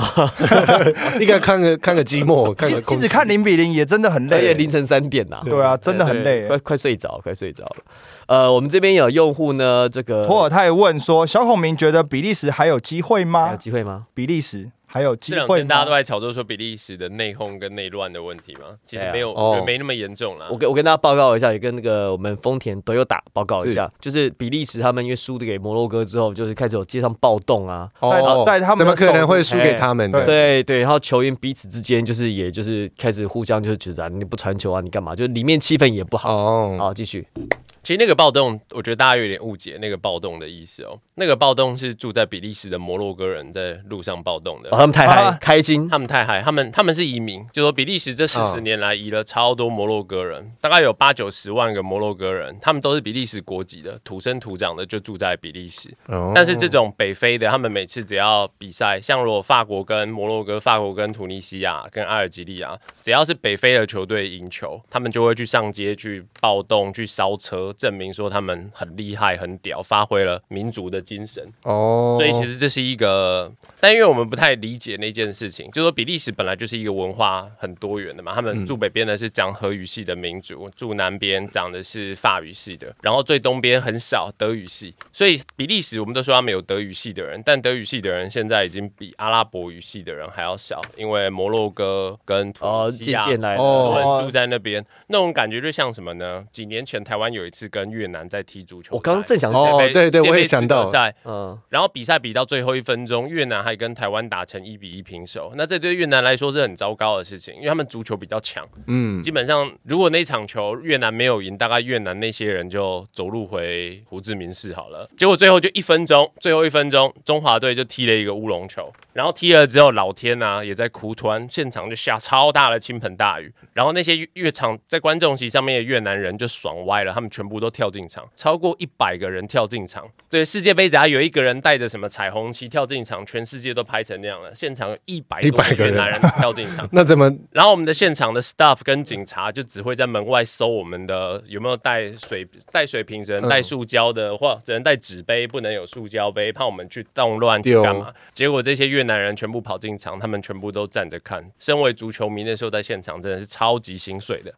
应该看个看个寂寞，看个
一
空
直看零比零也真的很累。
而且凌晨三点呐、
对啊，真的很累
对快。快睡着，快睡着了。呃，我们这边有用户呢，这个
托尔泰问说：“小孔明觉得比利时还有机会
还有？机会吗？
比利时还有机会
这两天大家都？在炒作说比利时的内讧跟内乱的问题吗，其实没有，
哦
我觉得没那么严重啦
我。跟我跟大家报告一下，也跟那个我们丰田都有打报告一下，就是比利时他们因为输的给摩洛哥之后，就是开始有街上暴动啊，
哦，
在在他们的
怎么可能会输给他们的？
对对，然后球员彼此之间就是也就是开始互相就是觉得啊你不传球啊，你干嘛？就是里面气氛也不好。
哦，
好，继续。
其实那个暴动，我觉得大家有点误解那个暴动的意思哦。那个暴动是住在比利时的摩洛哥人在路上暴动的
哦，。他们太嗨、
啊
开心，
他们太嗨，他们他们是移民，就说比利时这四十
嗯
年来移了超多摩洛哥人，大概有八九十万个摩洛哥人，他们都是比利时国籍的，土生土长的就住在比利时。
哦
但是这种北非的，他们每次只要比赛，像如果法国跟摩洛哥、法国跟突尼西亚、跟阿尔及利亚，只要是北非的球队赢球，他们就会去上街去暴动、去烧车，证明说他们很厉害、很屌，发挥了民族的精神。
哦，
所以其实这是一个，但因为我们不太理解那件事情，就说比利时本来就是一个文化很多元的嘛，他们住北边的是讲荷语系的民族，住南边讲的是法语系的，然后最东边很少德语系，所以比利时我们都说他们有德语系的人，但德语系的人现在已经比阿拉伯语系的人还要少，因为摩洛哥跟土
哦，
尼西亚。
渐渐来
住在那边，那种感觉就像什么呢？几年前台湾有一次跟越南在踢足球，
我刚刚正想
世界杯
哦对对我也想到
嗯，
然后比赛比到最后一分钟，越南还跟台湾打成一比一平手。那这对越南来说是很糟糕的事情，因为他们足球比较强。
嗯，
基本上，如果那场球越南没有赢，大概越南那些人就走路回胡志明市好了。结果最后就一分钟，最后一分钟，中华队就踢了一个乌龙球，然后踢了之后，老天啊也在哭，突然现场就下超大的倾盆大雨，然后那些越场在观众席上面的越南人就爽歪了，他们全部都跳进场，超过一百个人跳进场。对，世界杯只要有一个人带着什么彩虹旗跳进场，全世界都拍成那样了。现场有一百多
100个人
越南人跳进场。
那怎么
然后我们的现场的 staff 跟警察就只会在门外搜我们的有没有带水带水瓶，只能带塑胶的，或只能带纸杯，不能有塑胶杯，怕我们去动乱去干嘛？结果这些越南人全部跑进场，他们全部都站着看。身为足球迷，那时候在现场真的是超级心碎的，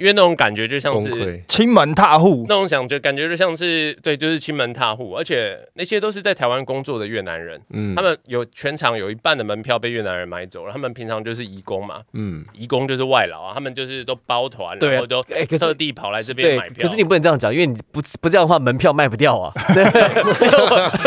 因为那种感觉就像是。
亲门踏户，
那种想就感觉就像是对，就是亲门踏户，而且那些都是在台湾工作的越南人，
嗯
他们有全场有一半的门票被越南人买走了，他们平常就是移工嘛，
嗯，
移工就是外劳啊，他们就是都包团，然后都
哎
特地跑来这边买，票。
可是你不能这样讲，因为你不不这样的话，门票卖不掉啊。对，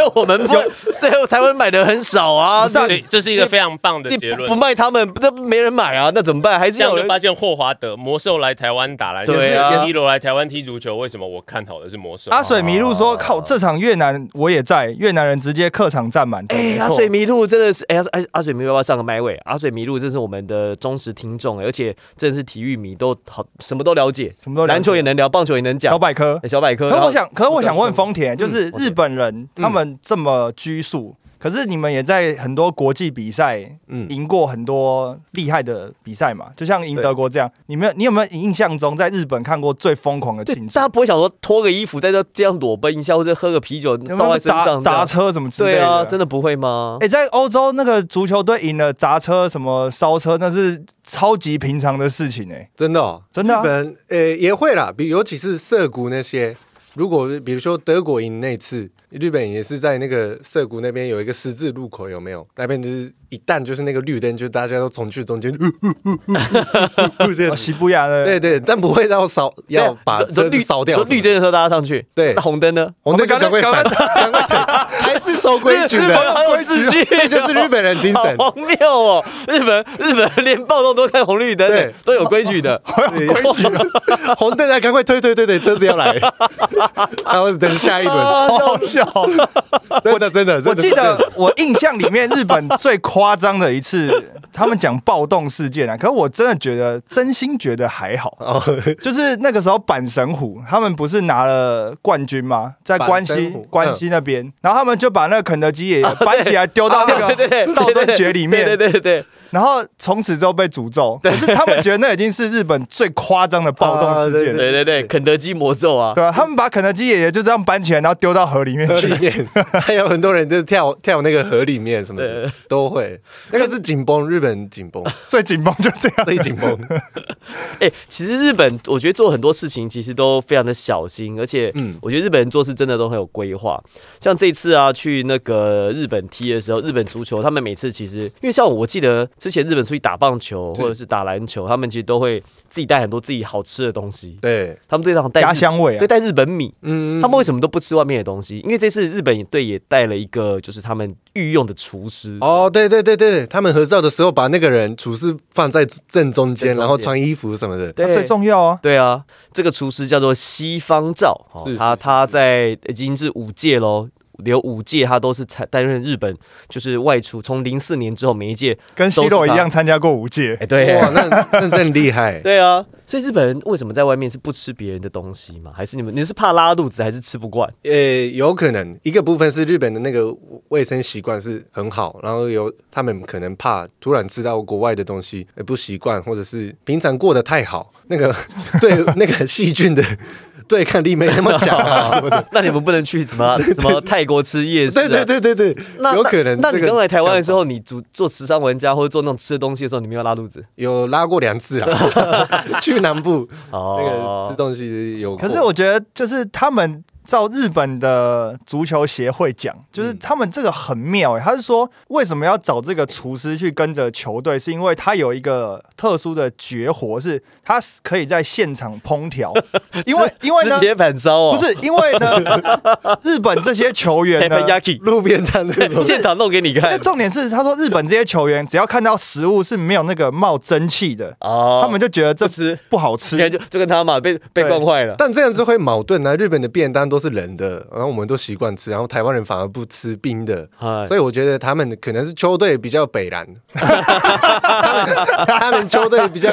我我们不，对台湾买的很少啊。
不是啊
对，这是一个非常棒的结论
不不。卖他们，那没人买啊，那怎么办？还是
这样
有人
就发现霍华德魔兽来台湾湾打篮，
对啊
就是一楼来台湾踢足球，为什么我看好的是魔兽？
阿水迷路说：“靠，这场越南我也在，越南人直接客场占满。”
哎、阿水迷路真的是，哎、阿阿水迷路要不要上个麦位？阿水迷路这是我们的忠实听众，而且真的是体育迷，都好什么都了解，
什么都
篮球也能聊，棒球也能讲
小，百科。
哎小百科。
可我想，可是我想问丰田，就是
嗯
日本人他们这么拘束，可是你们也在很多国际比赛
嗯，
赢过很多厉害的比赛嘛？就像赢德国这样，你们你有没有印象中在日本看过最疯狂的
对
庆，祝
大？家不会想说脱个衣服在这这样裸奔一下，或者喝个啤酒倒在身上这样
砸车什么之类的？
对啊，真的不会吗？
哎、在欧洲那个足球队赢了砸车什么烧车，那是超级平常的事情哎、
真的哦，
真的啊
日本呃也会啦，比尤其是涩谷那些，如果比如说德国赢那次，日本也是在那个涩谷那边有一个十字路口，有没有？那边就是一旦就是那个绿灯，就大家都冲去中间，
西布亚的
对对，但不会到扫，要把车子
对啊绿
烧掉。
绿灯的时候大家上去，
对
那红灯呢？
红灯就赶快闪，赶快闪，还是守规矩的，
好有秩序，
这就是日本人精神。
好荒谬哦！日本日本人连暴动都开红绿灯，
对
都有规矩的。
有规矩红灯来，赶快推推推推，车子要来，然后等下一轮。
好好笑。
真的真的，真的
我记得我印象里面日本最夸张的一次，他们讲暴动事件啊，可是我真的觉得，真心觉得还好。
哦，
就是那个时候板神虎他们不是拿了冠军吗？在关西关西那边，然后他们就把那个肯德基爷爷搬起来 丢到那个道顿崛里面，
对对对对，
然后从此之后被诅咒。可是他们觉得那已经是日本最夸张的暴动事件了。
对对对，肯德基魔咒啊！
对啊，他们把肯德基爷爷就这样搬起来，然后丢到河里面
河
去
里。面 还有很多人就跳跳那个河里面什么的都会，那个是紧绷，日本紧绷，
最紧绷就这样。
最紧绷。
哎、其实日本我觉得做很多事情其实都非常的小心，而且
嗯
我觉得日本人做事真的都很有规划。像这次啊，去那个日本踢的时候，日本足球他们每次其实，因为像我记得之前日本出去打棒球或者是打篮球，他们其实都会自己带很多自己好吃的东西。
对，
他们队长带日
家乡味啊
对，带日本米。
嗯
他们为什么都不吃外面的东西？因为这次日本队也带了一个，就是他们御用的厨师。
哦，对对对对，他们合照的时候把那个人厨师放在正中间，
正中间
然后穿衣服什么的。
对，
最重要啊！
对啊，这个厨师叫做西方照，哦
是是是
他他在已经是五届喽。有五届，他都是参担任日本，就是外出。从零四年之后，每一届，
跟 C 罗一样参加过五届
哎、。对，
哇，那那真厉害。
对啊。所以日本人为什么在外面是不吃别人的东西吗？还是你们你是怕拉肚子，还是吃不惯？
呃，有可能一个部分是日本的那个卫生习惯是很好，然后有他们可能怕突然吃到国外的东西呃不习惯，或者是平常过得太好，那个 对那个细菌的对抗力没那么强啊 什么的。
那你们不能去什么什么泰国吃夜市、啊？
对对对对对，
那
有可能这个
那你刚来台湾的时候，你做做时尚玩家或者做那种吃的东西的时候，你没有拉肚子？
有拉过两次啊，去南部
哦
那个吃东西有。
可是我觉得，就是他们照日本的足球协会讲，就是他们这个很妙哎、他是说为什么要找这个厨师去跟着球队，是因为他有一个特殊的绝活，是他可以在现场烹调，因为因为呢
吃。铁板烧哦，
不是因为呢，日本这些球员呢，
路边摊那种，
现场弄给你看。
重点是他说日本这些球员只要看到食物是没有那个冒蒸汽的，
哦
他们就觉得这
不吃，
不好吃。
就就跟他嘛，被被惯坏了。
但这样子会矛盾啊！日本的便当都是冷的，然后我们都习惯吃，然后台湾人反而不吃冰的，
哎
所以我觉得他们可能是球队比较北蓝，他 们他们球队比较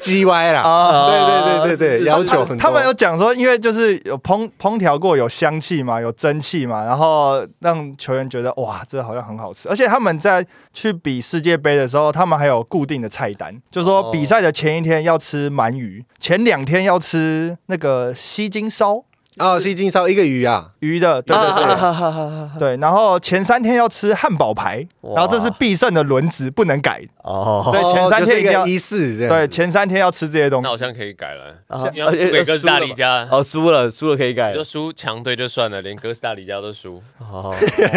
鸡歪啦。
啊
对对对对对，要求很多。
他们有讲说，因为就是有烹烹调过，有香气嘛，有蒸汽嘛，然后让球员觉得哇，这好像很好吃。而且他们在去比世界杯的时候，他们还有固定的菜单，就是说
哦
比赛的前一天要吃鳗鱼，前两天要吃那个西京烧
哦，西京烧一个鱼啊，
鱼的，对对对。
啊哈哈哈哈
对，然后前三天要吃汉堡排，然后这是必胜的轮值，不能改。
哦，
对前三天一定要
个仪式。
对，前三天要吃这些东西。
那好像可以改了，
啊
要输给哥斯达黎加。
哦，输了，输了可以改
就。输强队就算了，连哥斯达黎加都输，
哦，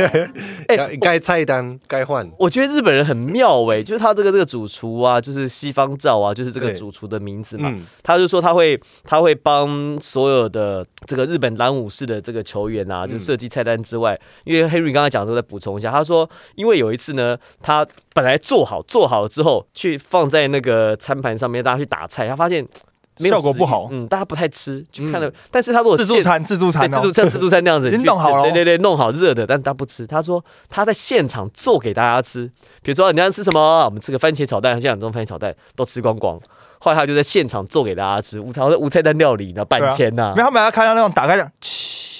哎该菜单该换。
我觉得日本人很妙哎，就是他这个这个主厨啊，就是西方照啊，就是这个主厨的名字嘛。
嗯，
他就说他会他会帮所有的这个日本蓝武士的这个球员啊，就设计菜单之外，因为 Henry 刚才讲的时候再补充一下，他说因为有一次呢，他本来做好做好了之后，去放在那个餐盘上面，大家去打菜，他发现 没有
效果不好
嗯，大家不太吃，就看了。但是他如果
自助餐，自助餐哦
自助，像自助餐 那样子，你
弄好了哦
对对对，弄好热的，但他不吃。他说他在现场做给大家吃，比如说你要吃什么，我们吃个番茄炒蛋，现场中番茄炒蛋都吃光光。后来他就在现场做给大家吃，无菜无菜单料理呢，半千呐
没。有他们要看到那种打开讲，嘘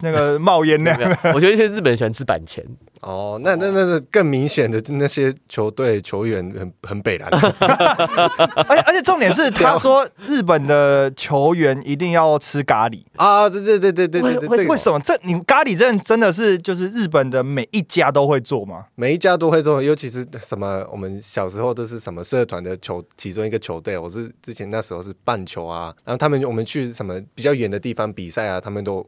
那个冒烟那
没有
样。
没有我觉得一些日本人喜欢吃板前，
哦，那那那是更明显的，那些球队球员很很北蓝，
而且而且重点是，他说日本的球员一定要吃咖喱，
啊，对对对对对对对，
为什么？这你咖喱真的真的是就是日本的每一家都会做吗？
每一家都会做，尤其是什么，我们小时候都是什么社团的球，其中一个球队，我是之前那时候是棒球啊，然后他们我们去什么比较远的地方比赛啊，他们都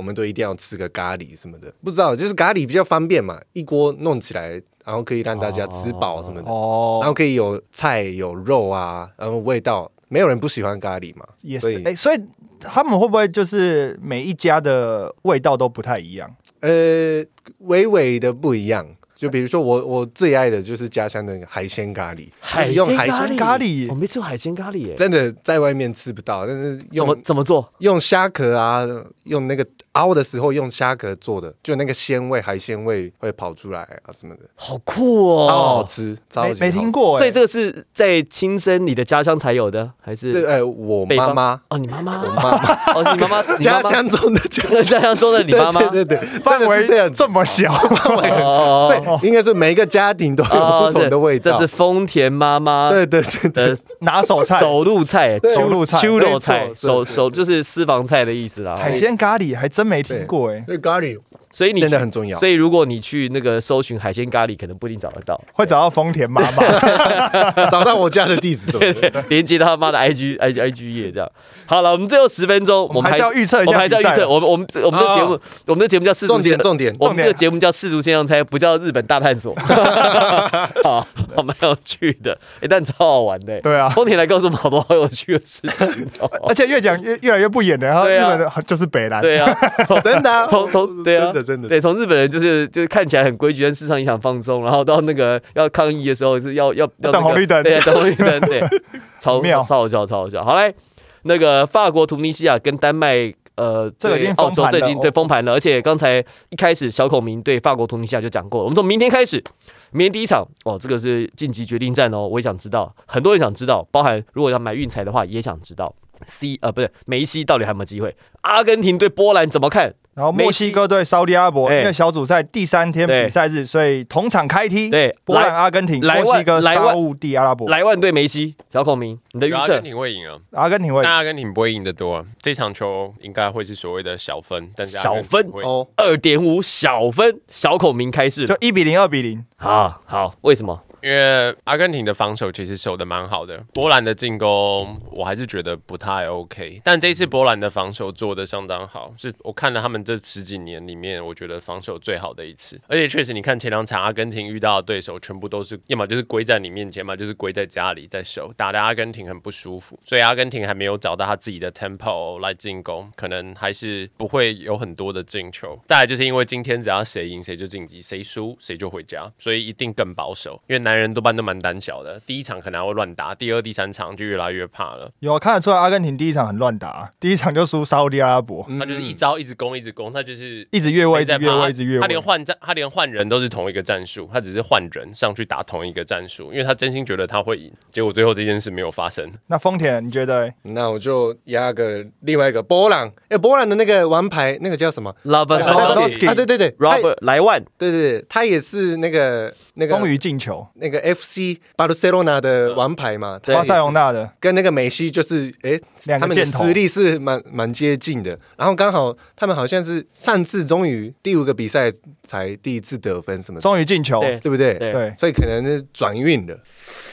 我们都一定要吃个咖喱什么的，不知道就是咖喱比较方便嘛，一锅弄起来，然后可以让大家吃饱什么的，然
哦，
后可以有菜有肉啊，然后味道，没有人不喜欢咖喱嘛，所以。
也是哎，所以他们会不会就是每一家的味道都不太一样？
呃，微微的不一样。就比如说我我最爱的就是家乡的海鲜咖喱，
海
用海
鲜
鲜
咖喱
我没吃过海鲜咖喱耶，
真的在外面吃不到，但是
怎么
用
怎么做？
用虾壳啊，用那个熬的时候用虾壳做的，就那个鲜味海鲜味会跑出来啊什么的，
好酷
超好
哦！
吃，超
没
级
没听过哎，
所以这个是在亲生你的家乡才有的，还是
对，呃，我妈妈，
哦，你妈妈，
我妈妈，
哦，你妈妈，你
家乡中的家，
家乡中的你妈妈，
对对对，
范围
这样，
这么小，
哦
对，应该是每一个家庭都有
哦
不同的味道。
这是，丰田妈妈
对对对对，
的
拿手菜。
手路菜，
对
手路菜。
秋
没错
肉菜，手手就是私房菜的意思啦。
海鲜咖喱还真没听过哎，
所以咖喱
所以你
真的很重要。
所以如果你去那个搜寻海鲜咖喱，可能不一定找得到，
会找到丰田妈妈。
找到我家的地址，对？
连接到他妈的 IG IG IG 页这样。好了，我们最后十分钟，
我们还是要预测一下我们
还是要预测，我们我们我们的节目，我们的节目叫四足
重点重点，
我们这个节目叫世足先生猜，不叫日本大探索。好，好蛮有趣的，哎，但超好玩的。
对啊。
丰田来告诉我们好多好有趣的事。
而且越讲越越来越不演了，然后
对啊。
日本的就是北兰，
对啊，
真的啊。
从从对啊，
真的真的
对，从日本人就是就是看起来很规矩，但事实上影响放松，然后到那个要抗议的时候是要要要那个
等红绿灯
对，等红绿灯，对，超
妙
超好笑，超好笑。好嘞，那个法国、图尼西亚跟丹麦。呃，
这个已经
对澳洲最近对封盘了，而且刚才一开始小孔明对法国、图尼西亚就讲过了。我们从明天开始，明天第一场哦，这个是晋级决定战哦，我也想知道，很多人想知道，包含如果要买运彩的话，也想知道 C 呃不是梅西到底还有没有机会？阿根廷对波兰怎么看？
然后墨西哥对沙特阿拉伯，
哎
因为小组赛第三天比赛日，所以同场开踢。
对，
波兰、阿根廷、
莱万
墨西哥、沙乌地阿拉伯、
莱万对梅西，小孔明，你的预测
阿根？廷会赢啊，
阿根廷会
但阿根廷不会赢得多啊。这场球应该会是所谓的小分，但是
小分
哦，
二点五小分，小孔明开市了。
就一比零、二比零。
好好，为什么？
因为阿根廷的防守其实守的蛮好的，波兰的进攻我还是觉得不太 OK。但这一次波兰的防守做的相当好，是我看了他们这十几年里面，我觉得防守最好的一次。而且确实，你看前两场阿根廷遇到的对手，全部都是要么就是归在你面前嘛，就是归在家里在守，打的阿根廷很不舒服。所以阿根廷还没有找到他自己的 tempo 来进攻，可能还是不会有很多的进球。再来就是因为今天只要谁赢谁就晋级，谁输谁就回家，所以一定更保守。因为男人多半都蛮胆小的，第一场可能还会乱打，第二、第三场就越来越怕了。
有看得出来，阿根廷第一场很乱打，第一场就输沙特阿拉伯，
他就是一招一直攻，一直攻，他就是
一直越位，一直
没在怕
越位，一直越位
他连。换战，他连换人都是同一个战术，他只是换人上去打同一个战术，因为他真心觉得他会赢，结果最后这件事没有发生。
那丰田，你觉得欸？
那我就压个另外一个波兰，哎，波兰的那个王牌那个叫什么？
拉本
Lewandowski
啊，对对对他
Robert 莱万，
对对对，他也是那个那个
终于进球，
那个 FC 巴塞罗那的王牌嘛，
巴塞隆纳的
跟那个梅西就是哎，他们的实力是蛮蛮接近的。然后刚好他们好像是上次终于第五个比赛才第一次得分什么，
终于进球。
对
对不对？
对
对，
所以可能是转运了，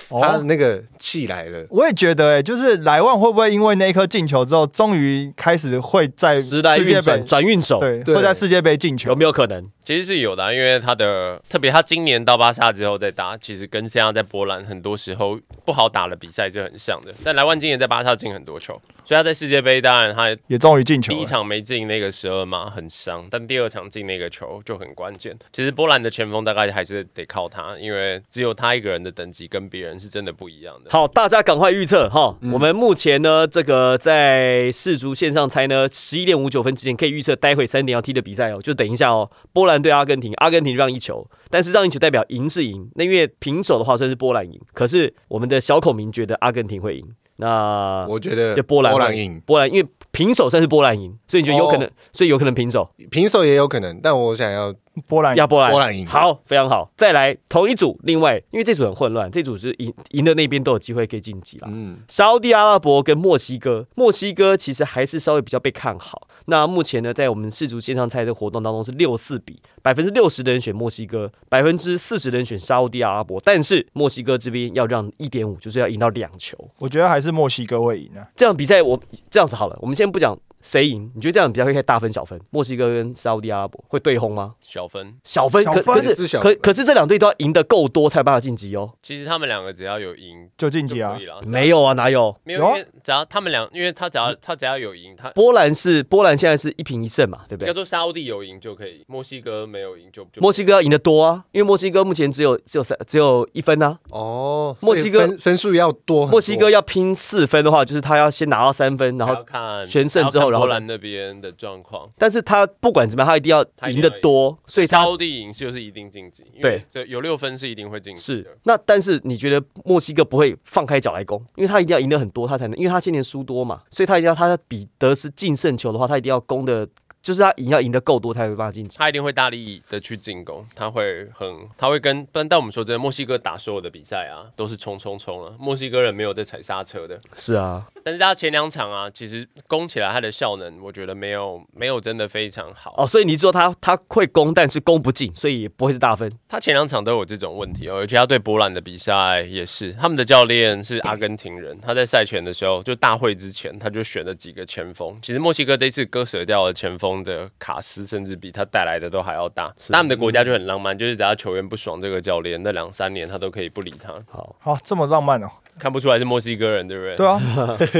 他
哦，
那个气来了。
我也觉得，哎，就是莱万会不会因为那一颗进球之后，终于开始会在世界杯
运转，转运手，
对，
对
会在世界杯进球
有？没有可能？
其实是有的啊、因为他的特别他今年到巴萨之后再打，其实跟现在在波兰很多时候不好打的比赛是很像的。但莱万今年在巴萨进很多球，所以他在世界杯当然他
也终于进球了。
第一场没进那个十二码很伤，但第二场进那个球就很关键。其实波兰的前锋大概还是得靠他，因为只有他一个人的等级跟别人是真的不一样的。
好，大家赶快预测哈。
嗯
我们目前呢，这个在世足线上猜呢，十一点五九分之前可以预测待会三点要踢的比赛哦。就等一下哦，波兰对阿根廷，阿根廷让一球，但是让一球代表赢是赢。那因为平手的话算是波兰赢，可是我们的小孔明觉得阿根廷会赢。那
我觉得
就波兰
波兰赢，
波兰因为平手算是波兰赢，所以你觉得有可能，
哦
所以有可能平手。
平手也有可能，但我想要
波兰
亚波兰，
波兰赢
好，非常好。再来同一组，另外因为这组很混乱，这组是赢赢的那边都有机会可以晋级了。
嗯，
沙地阿拉伯跟墨西哥，墨西哥其实还是稍微比较被看好。那目前呢，在我们世足线上赛的活动当中是六四比，百分之六十的人选墨西哥，百分之四十的人选沙地阿拉伯。但是墨西哥这边要让一点五，就是要赢到两球。
我觉得还是墨西哥会赢啊。
这样比赛我这样子好了，我们先不讲谁赢，你觉得这样比较会开大分小分？墨西哥跟沙地阿拉伯会对轰吗？
小分，
小分，
小分
可可是可
是小分
可是这两队都要赢得够多才有办法晋级哦。
其实他们两个只要有赢
就晋级啊。
没有啊，哪有？
没有，只要他们两，因为他只要他只要有赢，他
波兰是波兰现在是一平一胜嘛，对不对？
应该说沙烏地有赢就可以，墨西哥没有赢就就
墨西哥要赢得多啊，因为墨西哥目前只有只有三只有一分啊。
哦，
墨西哥
分分数要多，
墨西哥要拼四分的话，就是他要先拿到三分，然后，
看
全胜之后然后
波兰那边的状况。
但是他不管怎么样，他一定要赢得多，所以他
沙烏地赢就是一定晋级，
对
为这有六分是一定会晋级
是。
的。
那但是你觉得墨西哥不会放开脚来攻，因为他一定要赢得很多，他才能，因为他今年输多嘛，所以他一定要他比得是净胜球的话，他一定要攻的，就是他赢要赢得够多，才会办法晋级。
他一定会大力的去进攻，他会很，他会跟，但但我们说真的，墨西哥打所有的比赛啊，都是冲冲冲了，墨西哥人没有在踩刹车的。
是啊，
但是他前两场啊，其实攻起来他的效能，我觉得没有没有真的非常好。
哦，所以你说他他会攻，但是攻不进，所以也不会是大分。
他前两场都有这种问题哦，而且他对波兰的比赛也是，他们的教练是阿根廷人，他在赛前的时候，就大会之前，他就选了几个前锋。其实墨西哥这次割舍掉了前锋的卡斯，甚至比他带来的都还要大。那他们的国家就很浪漫，就是只要球员不爽这个教练，那两三年他都可以不理他，
好，
好，这么浪漫哦。
看不出来是墨西哥人，对不对？
对啊，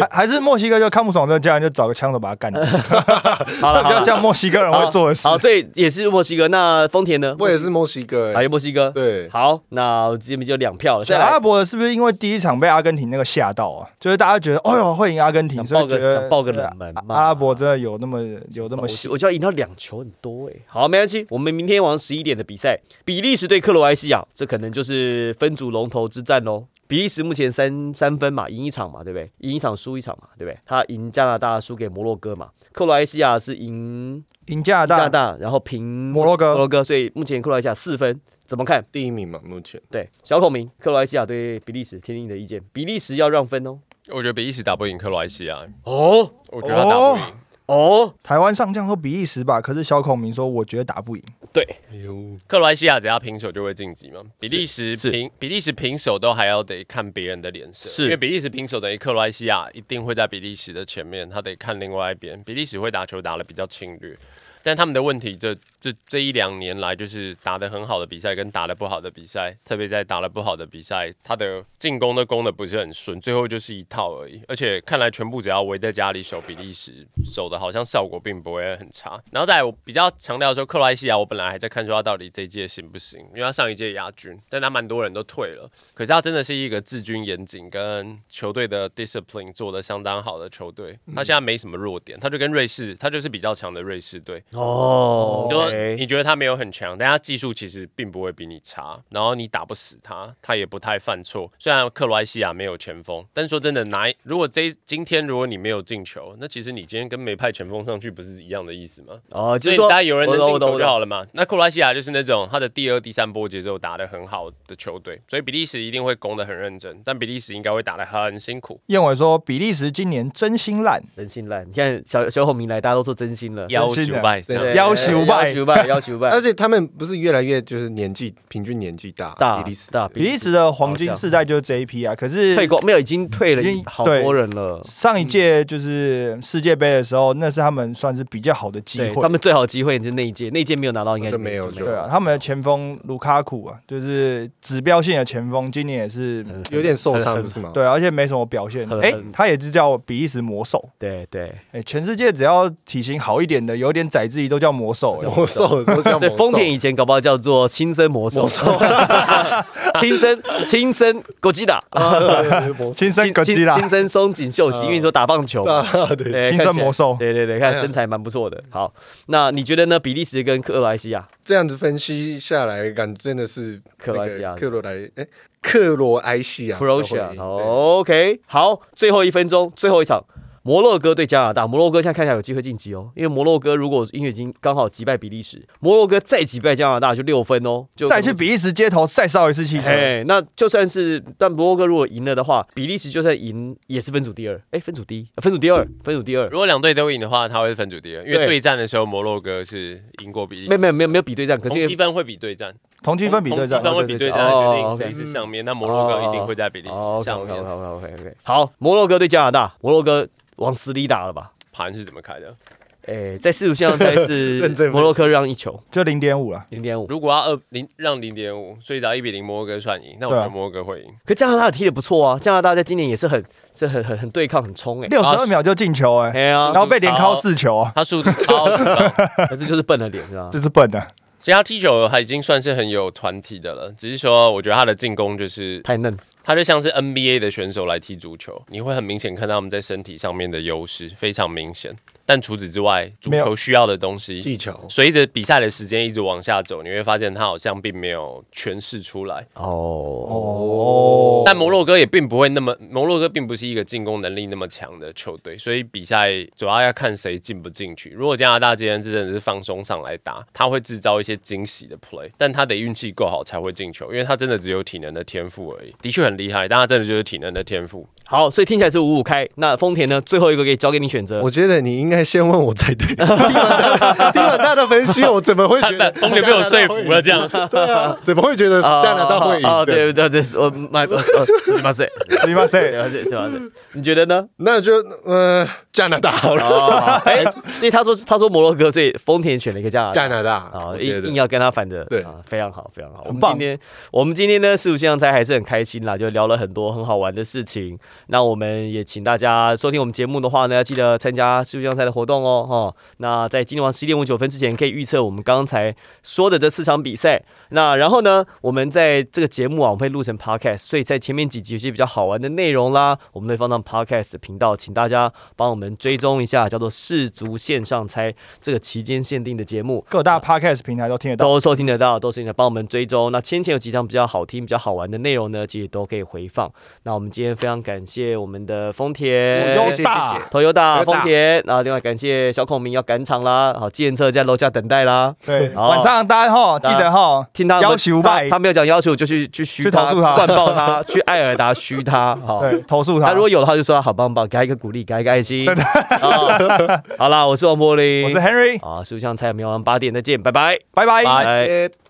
还 还是墨西哥就看不爽这个家人，就找个枪手把他干掉，
好了，
比较像墨西哥人会做的事
好。。所以也是墨西哥。那丰田呢？
我也是墨西哥、
还有墨西哥。
对，
好，那我这边就两票了。
以阿拉伯是不是因为第一场被阿根廷那个吓到啊？就是大家觉得，哎呦会赢阿根廷，所以觉得
想报个冷门
阿拉伯真的有那么有那么
我就要赢到两球很多哎、好，没关系，我们明天晚上十一点的比赛，比利时对克罗埃西亚，这可能就是分组龙头之战喽。比利时目前三三分嘛，赢一场嘛，对不对？赢一场输一场嘛，对不对？他赢加拿大，输给摩洛哥嘛。克罗埃西亚是赢
赢加拿大。
加拿大，然后平
摩洛哥
摩洛哥，所以目前克罗埃西亚四分，怎么看？
第一名嘛，目前
对，小孔明，克罗埃西亚对比利时，听听你的意见。比利时要让分哦。
我觉得比利时打不赢克罗埃西亚，
哦
我觉得他打不赢。
哦，
台湾上将说比利时吧，可是小孔明说我觉得打不赢。
对，
哎呦，
克罗埃西亚只要平手就会晋级嘛？比利时平比利时平手都还要得看别人的脸色，
是
因为比利时平手等于克罗埃西亚一定会在比利时的前面，他得看另外一边。比利时会打球打的比较侵略，但他们的问题这这这一两年来就是打得很好的比赛跟打得不好的比赛，特别在打得不好的比赛，他的进攻都攻得不是很顺，最后就是一套而已。而且看来全部只要围在家里守比利时，守的好像效果并不会很差。然后再来我比较强调说，克罗埃西亚我本来还在看说他到底这一届行不行，因为他上一届亚军，但他蛮多人都退了。可是他真的是一个治军严谨跟球队的 discipline 做的相当好的球队，他现在没什么弱点，他就跟瑞士，他就是比较强的瑞士队。
哦
你说你觉得他没有很强，但他技术其实并不会比你差，然后你打不死他，他也不太犯错。虽然克罗埃西亚没有前锋，但说真的，拿如果这今天如果你没有进球，那其实你今天跟没派前锋上去不是一样的意思吗？
哦，就是说
所以大家有人能进球就好
了。
嘛。那克罗埃西亚就是那种他的第二、第三波节奏打得很好的球队，所以比利时一定会攻得很认真，但比利时应该会打得很辛苦。
燕伟说比利时今年真心烂，
真心烂，你看小小孔明来，大家都说真心了，
要
真心的
求败，
要求败
要求败，要求吧
而，且他们不是越来越就是年纪平均年纪大，
大
比利时
大
比利时的黄金世代就是这一批啊。可是
退过没有，已经退了
已经
好多人了。
上一届就是世界杯的时候，那是他们算是比较好的机会
他。们最好的机会就是那一届，那一届没有拿到，应该
就没有
对啊，他们的前锋卢卡库啊，就是指标性的前锋，今年也是
嗯
有点受伤不是吗？
对，而且没什么表现。哎他也是叫比利时魔兽。
对对，
哎，全世界只要体型好一点的，有点宰自己都叫魔兽。魔
兽都叫
对，
魔兽。
丰田以前搞不好叫做亲生魔兽，亲生亲生狗吉打，
啊，对对对魔兽。
亲生
亲
哥基拉
亲，生松井秀喜，因为你说打棒球
对，
对，
亲生魔兽。
对对对，看身材蛮不错的。好，那你觉得呢？比利时跟克罗埃西亚，
这样子分析下来，感真的是
克罗埃西亚。
那个克罗莱，哎，克罗埃西亚
，Croatia，OK，好，最后一分钟，最后一场。摩洛哥对加拿大，摩洛哥现在看起来有机会晋级哦，因为摩洛哥如果因为已经刚好击败比利时，摩洛哥再击败加拿大就六分哦，就
再去比利时街头再烧一次汽车，
哎，那就算是，但摩洛哥如果赢了的话，比利时就算赢也是分组第二，哎，分组第一，分组第二，分组第二，
如果两队都赢的话，他会分组第二，因为
对。
对战的时候摩洛哥是赢过比利时，
没有没有没有没有比对战，可是
同积分会比对战，
同积分比对战。
同积。分会比对战决定
，OK。
谁是上面。那摩洛哥一定会在比利时上
OK
面。
OK OK OK，好，摩洛哥对加拿大，摩洛哥往死里打了吧？
盘是怎么开的？
哎，在世足项赛是
认真分析
摩洛哥让一球，
就零点五了，
零点五。
如果要二零让零点五，所以只要一比零摩洛哥算赢，那我
对啊
觉得摩洛哥会赢。
可加拿大也踢得不错啊，加拿大在今年也是很是很很很对抗很冲哎，
六十二秒就进球哎，
哎呀
然，后被连敲四球啊，
他速度超级高，
可是就是笨了脸是吧？
这是笨的。
其实他踢球他已经算是很有团体的了，只是说我觉得他的进攻就是
太嫩，
他就像是 NBA 的选手来踢足球，你会很明显看到他们在身体上面的优势非常明显。但除此之外，足球需要的东西，
技巧，
随着比赛的时间一直往下走，你会发现他好像并没有诠释出来。
哦
哦，
但摩洛哥也并不会那么，摩洛哥并不是一个进攻能力那么强的球队，所以比赛主要要看谁进不进去。如果加拿大今天真的是放松上来打，他会制造一些惊喜的 play，但他得运气够好才会进球，因为他真的只有体能的天赋而已。的确很厉害，但他真的就是体能的天赋。
好，所以听起来是五五开。那丰田呢？最后一个可以交给你选择。
我觉得你应该先问我才对。听完他听完他的分析，我怎么会
他
觉得
风流被我说服了，这样。
对啊，怎么会觉得加拿大会赢？
哦，对对对，我买呃，是吗？是，
すみません。
是是吗？是，你觉得呢？
那就呃加拿大好了，
哦，哎，因为他说他说摩洛哥，所以丰田选了一个加拿大。
加拿大
啊，
我觉得
硬硬要跟他反的，
对
啊，非常好，非常好。我
很棒
们今天我们今天呢，四五现象猜还是很开心啦，就 聊了很多很好玩的事情。那我们也请大家收听我们节目的话呢，要记得参加四五现象猜的活动哦，哈。那在今天晚十一点五九分之前，可以预测我们刚才说的这四场比赛。那然后呢，我们在这个节目啊，我们会录成 podcast，所以在前面几集有些比较好玩的内容啦，我们会放到 podcast 的频道，请大家帮我们追踪一下，叫做世足线上猜这个期间限定的节目。
各大 podcast 平台都听得到。
都收听得到，都收听得到，帮我们追踪。那先前有几场比较好听、比较好玩的内容呢，其实都可以回放。那我们今天非常感谢我们的丰田、
优
谢谢
大，
头优大、
Toyota
丰田，然后另外感谢小孔明要赶场啦，好，计程车在楼下等待啦。
对，
好。
晚上大家哈记得哈，
听他
要求
他
拜。
他没有讲要求，就去去虚
去投诉他。
灌爆他，去艾尔达虚他，好。
对投诉他。
他如果有的话，就说他好棒棒，给他一个鼓励，给他一个爱心。好。好啦，我是王柏林，
我是 Henry，
好，书香菜明晚八点再见，拜拜，
拜拜。
拜